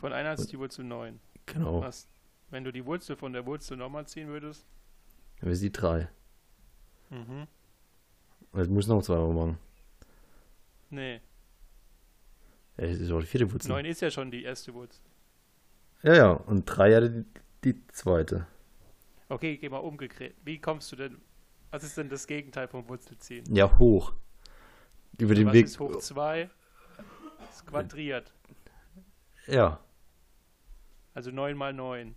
Von einer ist die Wurzel 9. Genau. Was, wenn du die Wurzel von der Wurzel nochmal ziehen würdest? Wir sind drei. Mhm. Jetzt muss ich noch zweimal machen. Nee, das ist auch die vierte Wurzel. 9 ist ja schon die erste Wurzel. Ja, ja. Und drei ja die, die zweite. Okay, geh mal umgekehrt. Wie kommst du denn, was ist denn das Gegenteil vom Wurzelziehen? Ja, hoch. Über den was Weg. ist hoch 2? Ist quadriert. Ja, Also 9 mal 9.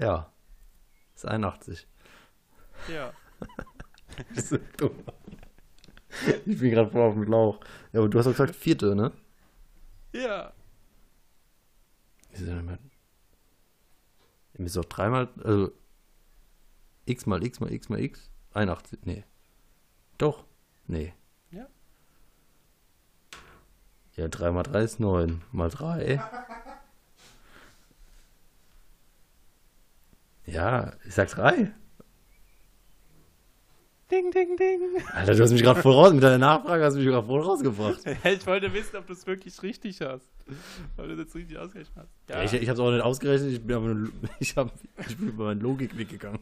ja. Das ist 81. Ja. [LAUGHS] so dumm. Ich bin gerade voll auf dem Lauch. Ja, aber du hast doch gesagt vierte, ne? Ja. Ist ja nicht mehr- Ihr müsst doch dreimal, also x mal x mal x mal x, 81, nee. Doch, nee. Ja, 3 mal 3 ist 9. Mal 3. Ja, ich sag 3. Ding, ding, ding. Alter, du hast mich gerade voll raus, mit deiner Nachfrage hast du mich gerade voll rausgebracht. [LAUGHS] Ich wollte wissen, ob du es wirklich richtig hast. Ob du das jetzt richtig ausgerechnet hast. Ja. Ich, ich hab's auch nicht ausgerechnet, ich bin aber nur, [LAUGHS] ich, hab, ich bin über meine Logik weggegangen.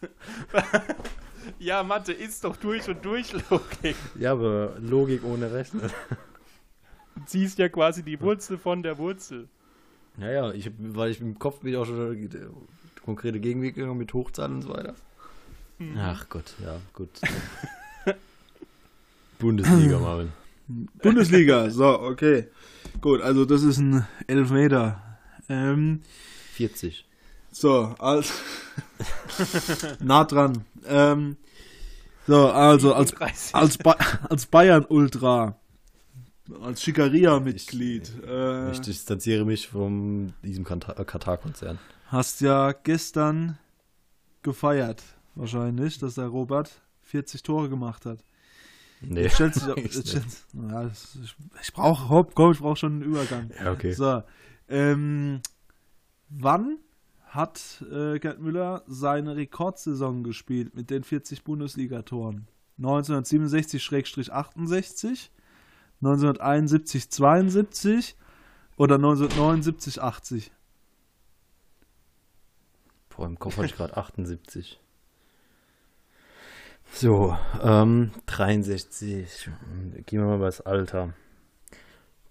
[LAUGHS] ja, Mathe ist doch durch und durch Logik. Ja, aber Logik ohne Rechnen. Du ziehst ja quasi die Wurzel von der Wurzel. Ja, ja, ich, weil ich im Kopf bin ich auch schon konkrete Gegenweg gegangen mit Hochzahlen und so weiter. Mhm. Ach Gott, ja, gut. [LAUGHS] Bundesliga, Marvin. Bundesliga, so, okay. Gut, also das ist ein Elfmeter. Ähm, 40. So, als [LAUGHS] nah dran. Ähm, so, also als, als, ba als Bayern-Ultra, als Schikaria-Mitglied. Ich, äh, ich distanziere mich von diesem Katar-Konzern. Hast ja gestern gefeiert wahrscheinlich, dass der Robert 40 Tore gemacht hat. Nee. Jetzt stellt sich, [LAUGHS] jetzt ja, ich, ich brauche komm, ich brauche schon einen Übergang. Ja, okay. So, ähm, wann hat äh, Gerd Müller seine Rekordsaison gespielt mit den 40 Bundesligatoren? 1967-68, 1971-72 oder 1979-80? Vor im Kopf hatte ich gerade [LAUGHS] 78. So, ähm, 63. Gehen wir mal bei das Alter.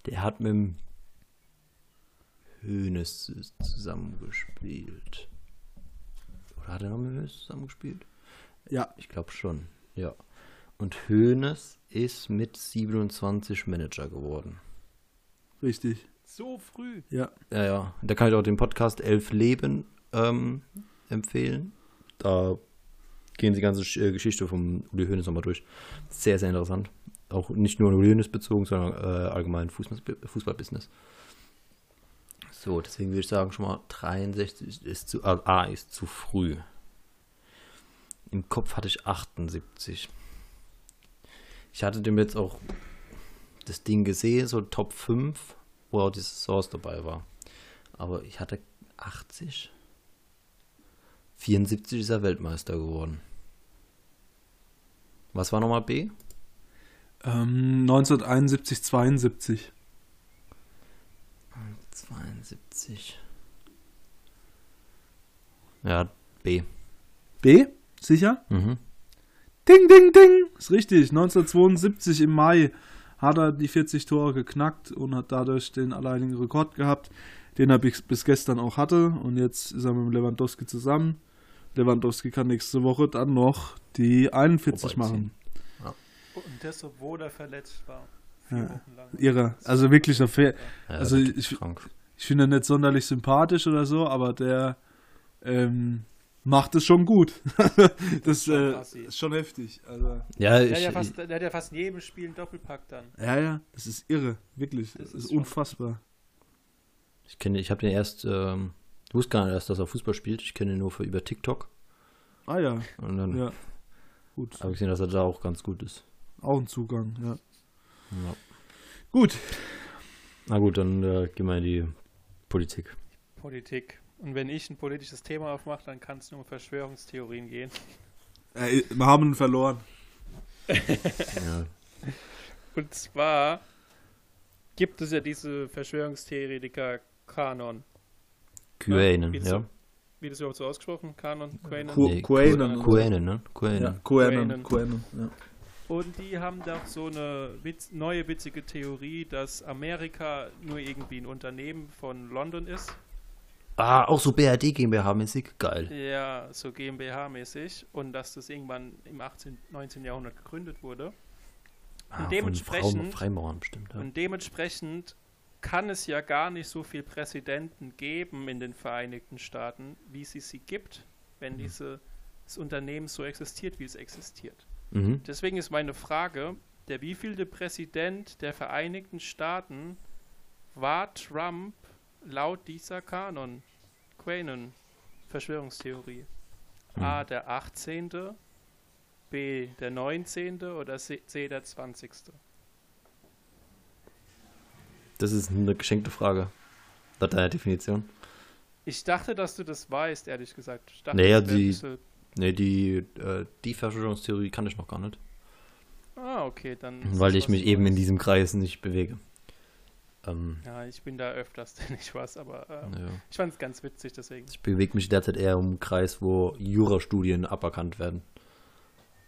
Der hat mit dem Hönes zusammengespielt. Oder hat er noch mit Hönes zusammengespielt? Ja. Ich glaube schon, ja. Und Hönes ist mit 27 Manager geworden. Richtig. So früh? Ja. Ja, ja. Da kann ich auch den Podcast Elf Leben ähm, empfehlen. Da gehen die ganze äh, Geschichte vom Uli Hoeneß nochmal durch. Sehr, sehr interessant. Auch nicht nur Uli Hoeneß bezogen, sondern äh, allgemein Fußball, Fußballbusiness. So, deswegen würde ich sagen, schon mal 63 ist zu, äh, A ist zu früh. Im Kopf hatte ich 78. Ich hatte dem jetzt auch das Ding gesehen, so Top 5, wo auch die Source dabei war. Aber ich hatte 80. 74 ist er Weltmeister geworden. Was war nochmal B? Ähm, 1971, 72. 72. Ja, B. B? Sicher? Mhm. Ding, ding, ding! Ist richtig. 1972 im Mai hat er die 40 Tore geknackt und hat dadurch den alleinigen Rekord gehabt, den er bis, bis gestern auch hatte. Und jetzt ist er mit Lewandowski zusammen. Lewandowski kann nächste Woche dann noch die 41 machen. Ja. Und das, obwohl er verletzt war. Ja. Ihre, also wirklich eine fair. Ja, also ich, ich, ich finde ihn nicht sonderlich sympathisch oder so, aber der ähm, macht es schon gut. [LAUGHS] das äh, ist schon heftig. Also. Ja, ich, der, hat ja fast, der hat ja fast in jedem Spiel einen Doppelpack dann. Ja, ja, das ist irre, wirklich. Das, das ist, ist unfassbar. Ich kenne, ich habe den erst ähm, ich wusste gar nicht dass er Fußball spielt. Ich kenne ihn nur für, über TikTok. Ah ja. Und dann ja. Gut. habe ich gesehen, dass er da auch ganz gut ist. Auch ein Zugang, ja. ja. Gut. Na gut, dann äh, gehen wir in die Politik. Politik. Und wenn ich ein politisches Thema aufmache, dann kann es nur um Verschwörungstheorien gehen. Äh, wir haben ihn verloren. [LAUGHS] ja. Und zwar gibt es ja diese Verschwörungstheoretiker Kanon. QAnon, ja. ja. Wie das überhaupt so ausgesprochen? Kanon? QAnon? Nee. QAnon, ne? QAnon. QAnon, ja. Und die haben doch so eine witz, neue witzige Theorie, dass Amerika nur irgendwie ein Unternehmen von London ist. Ah, auch so BRD GmbH-mäßig, geil. Ja, so GmbH-mäßig. Und dass das irgendwann im 18., 19. Jahrhundert gegründet wurde. Ah, und dementsprechend, Freimauern bestimmt, ja. Und dementsprechend kann es ja gar nicht so viele Präsidenten geben in den Vereinigten Staaten, wie es sie gibt, wenn mhm. dieses Unternehmen so existiert, wie es existiert. Mhm. Deswegen ist meine Frage, der wievielte Präsident der Vereinigten Staaten war Trump laut dieser Kanon, Quanon, Verschwörungstheorie? Mhm. A, der 18., B, der 19. oder C, der 20.? Das ist eine geschenkte Frage. Laut deiner Definition. Ich dachte, dass du das weißt, ehrlich gesagt. Ich dachte, Naja, die- Nee, die, äh, die Verschwörungstheorie kann ich noch gar nicht. Ah, okay, dann. Weil ich mich eben in diesem Kreis nicht bewege. Ähm, Ja, ich bin da öfters, [LAUGHS] denn ich was, aber ähm, ja. ich fand es ganz witzig, deswegen. Ich bewege mich derzeit eher um einen Kreis, wo Jurastudien aberkannt werden.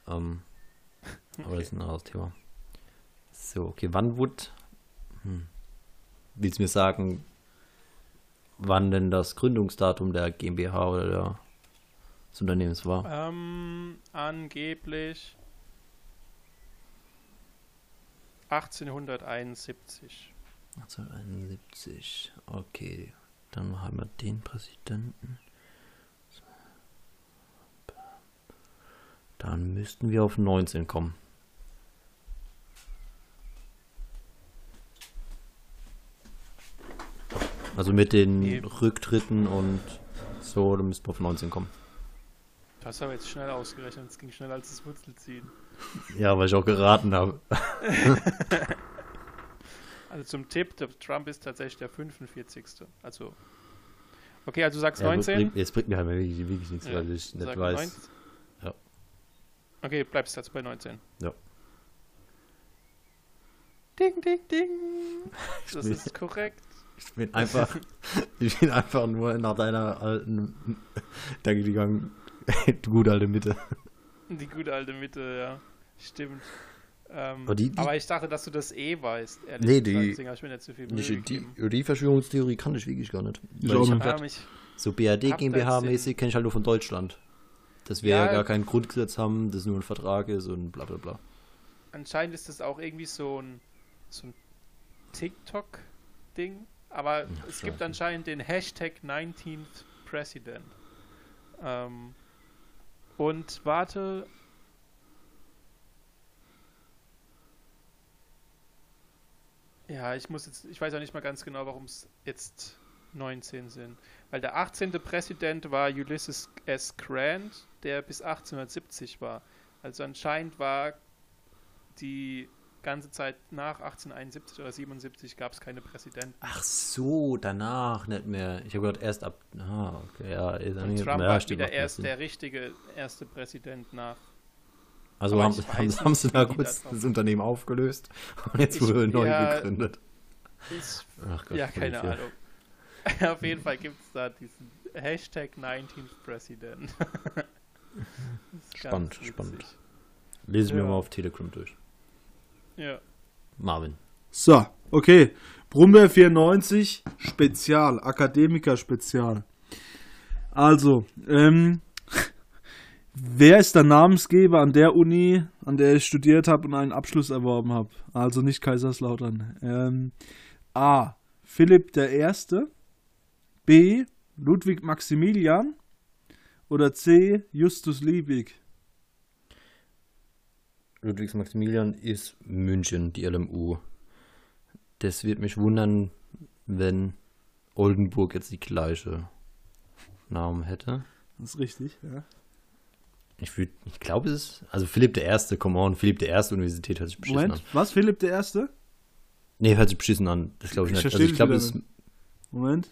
Ähm, [LAUGHS] aber das ist ein anderes Thema. So, okay, wann wurde. Hm. Willst du mir sagen, wann denn das Gründungsdatum der GmbH oder der, des Unternehmens war? Ähm, angeblich 1871. 1971. Okay, dann haben wir den Präsidenten. Dann müssten wir auf 19 kommen. Also mit den Eben. Rücktritten und so, dann müssten wir auf 19 kommen. Du hast aber jetzt schnell ausgerechnet, es ging schneller als das Wurzelziehen. Ja, weil ich auch geraten habe. [LAUGHS] Also zum Tipp, der Trump ist tatsächlich der 45. Also. Okay, also du sagst Ja, aber 19? bringt- Jetzt bringt mir halt wirklich, wirklich nichts, Ja, weil ich nicht weiß. 19. Ja. Okay, bleibst jetzt bei 19. Ja. Ding, ding, ding. [LAUGHS] Das ist korrekt. Ich bin einfach, ich bin einfach nur nach deiner alten Danke gegangen. Die gute alte Mitte. Die gute alte Mitte, ja. Stimmt. Ähm, Aber die- die- aber ich dachte, dass du das eh weißt, ehrlich Nee, gesagt. die- Deswegen habe ich mir nicht so viel Mühe Nicht, die, gegeben. die Verschwörungstheorie kann ich wirklich gar nicht. Ich ich nicht. grad so BRD GmbH-mäßig kenne ich halt nur von Deutschland. Dass wir ja Ja. gar kein Grundgesetz haben, das nur ein Vertrag ist und bla bla bla. anscheinend ist das auch irgendwie so ein, so ein TikTok-Ding. Aber es gibt anscheinend den Hashtag 19th President. Ähm, und warte. Ja, ich muss jetzt, ich weiß auch nicht mal ganz genau, warum es jetzt 19 sind. Weil der 18. Präsident war Ulysses S. Grant, der bis 1870 war. Also anscheinend war die ganze Zeit nach 1871 oder 77 gab es keine Präsidenten. Ach so, danach nicht mehr. Ich habe gehört, erst ab. Ah, okay, ja. Ist Und Trump ja, war wieder erst der richtige erste Präsident nach. Also haben, haben, haben sie da kurz da das drauf- Unternehmen aufgelöst und jetzt Ich- wurde neu ja, gegründet. Ich, Ach Gott, ja, keine. Ahnung. [LAUGHS] Auf jeden Fall gibt es da diesen Hashtag 19th President. [LAUGHS] Das Spannend, spannend. Lese ich mir Ja. mal auf Telegram durch. Ja. Marvin. So, okay. Brummbär 94 Spezial, Akademiker Spezial. Also, ähm, [LAUGHS] wer ist der Namensgeber an der Uni, an der ich studiert habe und einen Abschluss erworben habe? Also nicht Kaiserslautern. Ähm, A. Philipp der Erste. B. Ludwig Maximilian. Oder C. Justus Liebig. Ludwigs Maximilian ist München, die LMU. Das wird mich wundern, wenn Oldenburg jetzt die gleiche Namen hätte. Das ist richtig, ja. Ich, würd- ich glaube, es ist. Also Philipp der Erste, come on. Philipp der Erste Universität hört sich beschissen Moment, an. was? Philipp der Erste? Nee, hört sich beschissen an. Das glaube ich Ich nicht. Also ich glaube, es. Moment.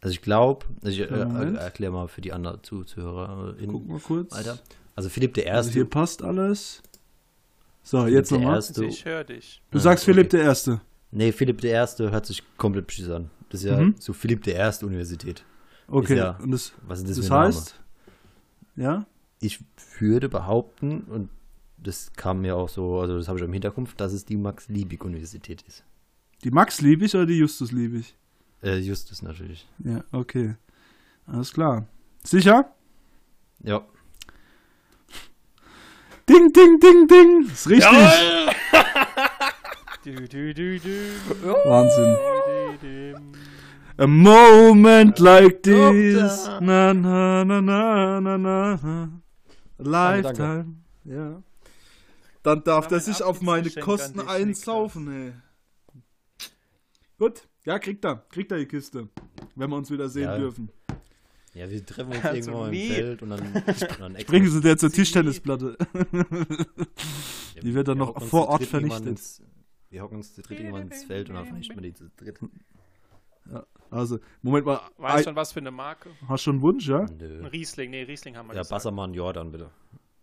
Also ich glaube, also ich äh, Moment. erkläre mal für die anderen Zuhörer. Guck mal kurz. Alter. Also Philipp der Also Erste. hier passt alles. So, Philipp jetzt nochmal. Also ich höre dich. Du Ah, sagst okay. Philipp der Erste. Nee, Philipp der Erste hört sich komplett beschissen an. Das ist ja Mhm. so Philipp der Erste Universität. Okay. ja- Und das, Was ist das, das für ein Name? heißt, ja, ich würde behaupten, und das kam mir auch so, also das habe ich im Hinterkopf, dass es die Max-Liebig-Universität ist. die Max Liebig oder die Justus Liebig? Äh, Justus natürlich. Ja, okay. Alles klar. Sicher? Ja. Ding, ding, ding, ding. Ist richtig. Du, du, du, du, Wahnsinn. A moment like this. Na, na, na, na, na, na. A lifetime. Ja. Dann darf der sich auf meine Kosten einsaufen, ey. Gut. Ja, kriegt er. Kriegt er die Kiste. Wenn wir uns wieder sehen Ja. dürfen. Ja, wir treffen uns [LAUGHS] Also irgendwo im nie. Feld und dann, [LAUGHS] und dann Bringen Sie der zur Tischtennisplatte. [LAUGHS] Ja, die wird dann noch vor Ort vernichtet. Ins, Wir hocken uns zu dritt irgendwann ins Feld und dann vernichten wir die zu dritt. Also, Moment mal. Weißt Ei- schon was für eine Marke? Hast schon einen Wunsch, ja? Ein Nö. Riesling, nee, Riesling haben wir Ja, gesagt. Bassermann Jordan, bitte.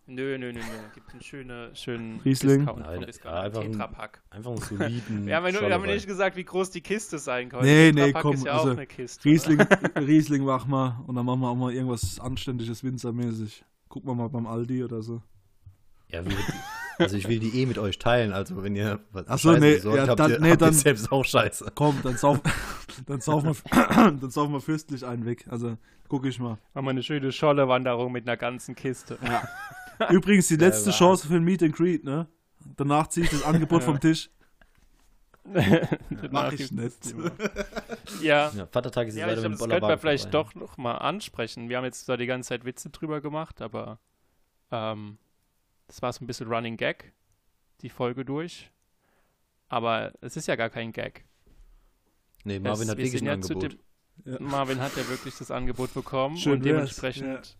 Nö, nö, nö, nö. Gibt einen schönen, schönen [LAUGHS] Riesling? Discount Nein, ja, Discount. einfach ein- Tetrapack. Einfach einen soliden. [LAUGHS] Wir haben, ja nur, wir haben nicht gesagt, wie groß die Kiste sein kann. Nee, nee, komm, ist ja also auch eine Kiste. Riesling, [LAUGHS] Riesling machen wir und dann machen wir auch mal irgendwas Anständiges winzermäßig. Gucken wir mal beim Aldi oder so. Ja, wie, also ich will die eh mit euch teilen, also wenn ihr was Ach so, Scheiße nee, besorgt ja, habt, dann- ihr, nee, habt ihr dann- selbst auch Scheiße. Komm, dann sauf, dann saufen [CLEARS THROAT] wir, dann saufen wir fürstlich einen weg. Also, guck ich mal. Machen wir eine schöne Schollewanderung mit einer ganzen Kiste. [LAUGHS] Übrigens, die letzte Chance für ein Meet and Greet, ne? Danach ziehe ich das Angebot [LAUGHS] vom Tisch. Mach ich nicht. [LAUGHS] Ja. Ja, Vatertag ist Ja, leider ich glaube, mit das dem könnte man Bollerwagen vielleicht vorbei. doch noch mal ansprechen. Wir haben jetzt da die ganze Zeit Witze drüber gemacht, aber ähm, das war so ein bisschen Running Gag, die Folge durch. Aber es ist ja gar kein Gag. Nee, Marvin es, hat wir wirklich ein Angebot. dem- Ja. Marvin hat ja wirklich das Angebot bekommen Schön und dementsprechend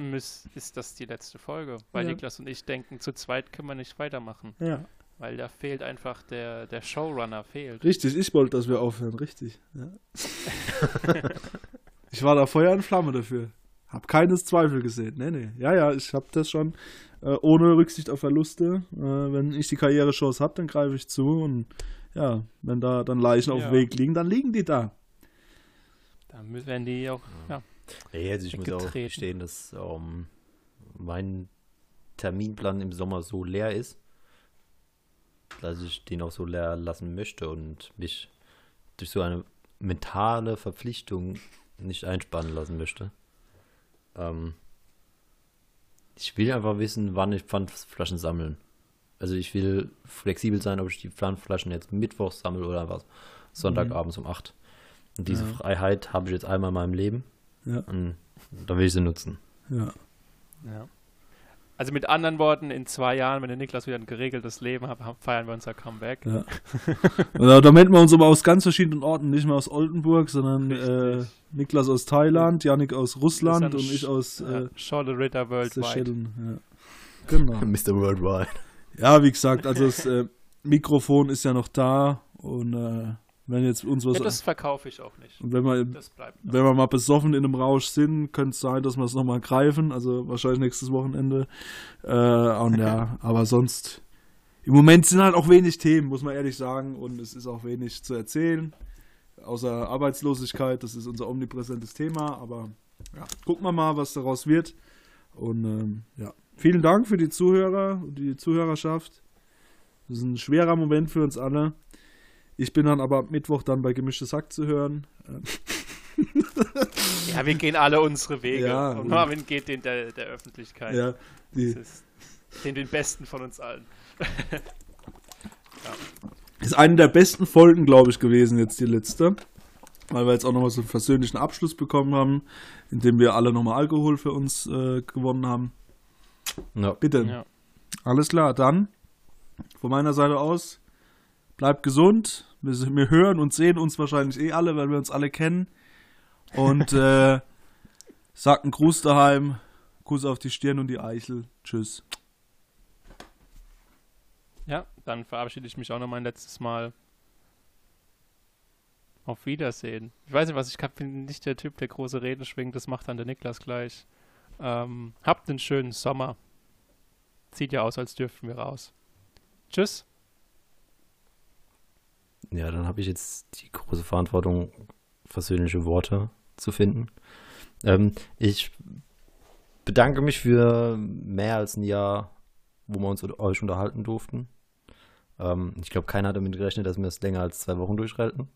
müß, ist das die letzte Folge. Weil Ja. Niklas und ich denken, zu zweit können wir nicht weitermachen. Ja. Weil da fehlt einfach der, der Showrunner fehlt. Richtig, ich wollte, dass wir aufhören, richtig. Ja. [LAUGHS] ich war da Feuer und Flamme dafür. Hab keines Zweifel gesehen. Nee, nee. Ja, ja, ich hab das schon äh, ohne Rücksicht auf Verluste. Äh, wenn ich die Karrierechance hab, dann greife ich zu und ja, wenn da dann Leichen auf Ja. dem Weg liegen, dann liegen die da. Da mü- werden die auch, ja. Ja, also ich muss auch gestehen, dass ähm, mein Terminplan im Sommer so leer ist, dass ich den auch so leer lassen möchte und mich durch so eine mentale Verpflichtung nicht einspannen lassen möchte. Ähm, ich will einfach wissen, wann ich Pfandflaschen sammeln. Also ich will flexibel sein, ob ich die Pfandflaschen jetzt mittwochs sammle oder einfach Sonntagabends um 8. Und diese Ja. Freiheit habe ich jetzt einmal in meinem Leben. Ja. Und dann will ich sie nutzen. Ja. Ja. Also mit anderen Worten, in zwei Jahren, wenn der Niklas wieder ein geregeltes Leben hat, feiern wir unser Comeback. ja. [LAUGHS] Und da, melden wir uns aber aus ganz verschiedenen Orten, nicht mehr aus Oldenburg, sondern äh. Niklas aus Thailand, Janik aus Russland und ich aus Ja, äh, Scholle Ritter Worldwide. Ja. Genau. [LAUGHS] Mr. Worldwide. Ja, wie gesagt, also das äh, Mikrofon ist ja noch da und äh, wenn jetzt uns was Ja, das verkaufe ich auch nicht. und wenn wir wenn wir mal besoffen in einem Rausch sind, könnte es sein, dass wir es nochmal greifen, also wahrscheinlich nächstes Wochenende. Äh, und ja, [LAUGHS] aber sonst im Moment sind halt auch wenig Themen, muss man ehrlich sagen, und es ist auch wenig zu erzählen. Außer Arbeitslosigkeit, das ist unser omnipräsentes Thema, aber ja, gucken wir mal, was daraus wird. Und ähm, ja, vielen Dank für die Zuhörer und die Zuhörerschaft. Das ist ein schwerer Moment für uns alle. Ich bin dann aber ab Mittwoch dann bei Gemischtes Hack zu hören. Ja, wir gehen alle unsere Wege. Ja, und und- Marvin geht den der, der Öffentlichkeit. Ja, die, den, den besten von uns allen. [LAUGHS] ist eine der besten Folgen, glaube ich, gewesen, jetzt die letzte. Weil wir jetzt auch nochmal so einen versöhnlichen Abschluss bekommen haben, indem wir alle nochmal Alkohol für uns äh, gewonnen haben. Ja. Bitte. Ja. Alles klar, dann von meiner Seite aus, bleibt gesund. Wir, wir hören und sehen uns wahrscheinlich eh alle, weil wir uns alle kennen. Und [LAUGHS] äh, sagt einen Gruß daheim, Kuss auf die Stirn und die Eichel. Tschüss. ja, dann verabschiede ich mich auch noch mal ein letztes Mal. Auf Wiedersehen. Ich weiß nicht, was ich hab- bin nicht der Typ, der große Reden schwingt. Das macht dann der Niklas gleich. Ähm, habt einen schönen Sommer. Sieht ja aus, als dürften wir raus. Tschüss. Ja, dann habe ich jetzt die große Verantwortung, versöhnliche Worte zu finden. Ähm, ich bedanke mich für mehr als ein Jahr, wo wir uns mit euch unterhalten durften. Ähm, ich glaube, keiner hat damit gerechnet, dass wir es länger als zwei Wochen durchhalten.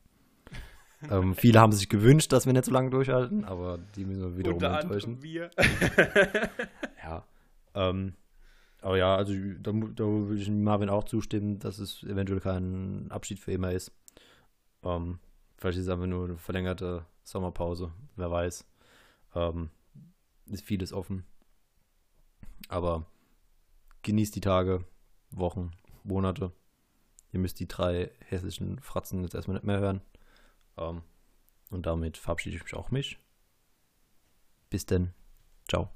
ähm, viele haben sich gewünscht, dass wir nicht so lange durchhalten, aber die müssen wir wiederum enttäuschen. wir. [LAUGHS] Ja. Ähm, aber ja, also da, da würde ich Marvin auch zustimmen, dass es eventuell kein Abschied für immer ist. Ähm, vielleicht ist es einfach nur eine verlängerte Sommerpause, wer weiß. Ähm, ist vieles offen. Aber genießt die Tage, Wochen, Monate. Ihr müsst die drei hessischen Fratzen jetzt erstmal nicht mehr hören. Ähm, und damit verabschiede ich mich auch mich. Bis denn. Ciao.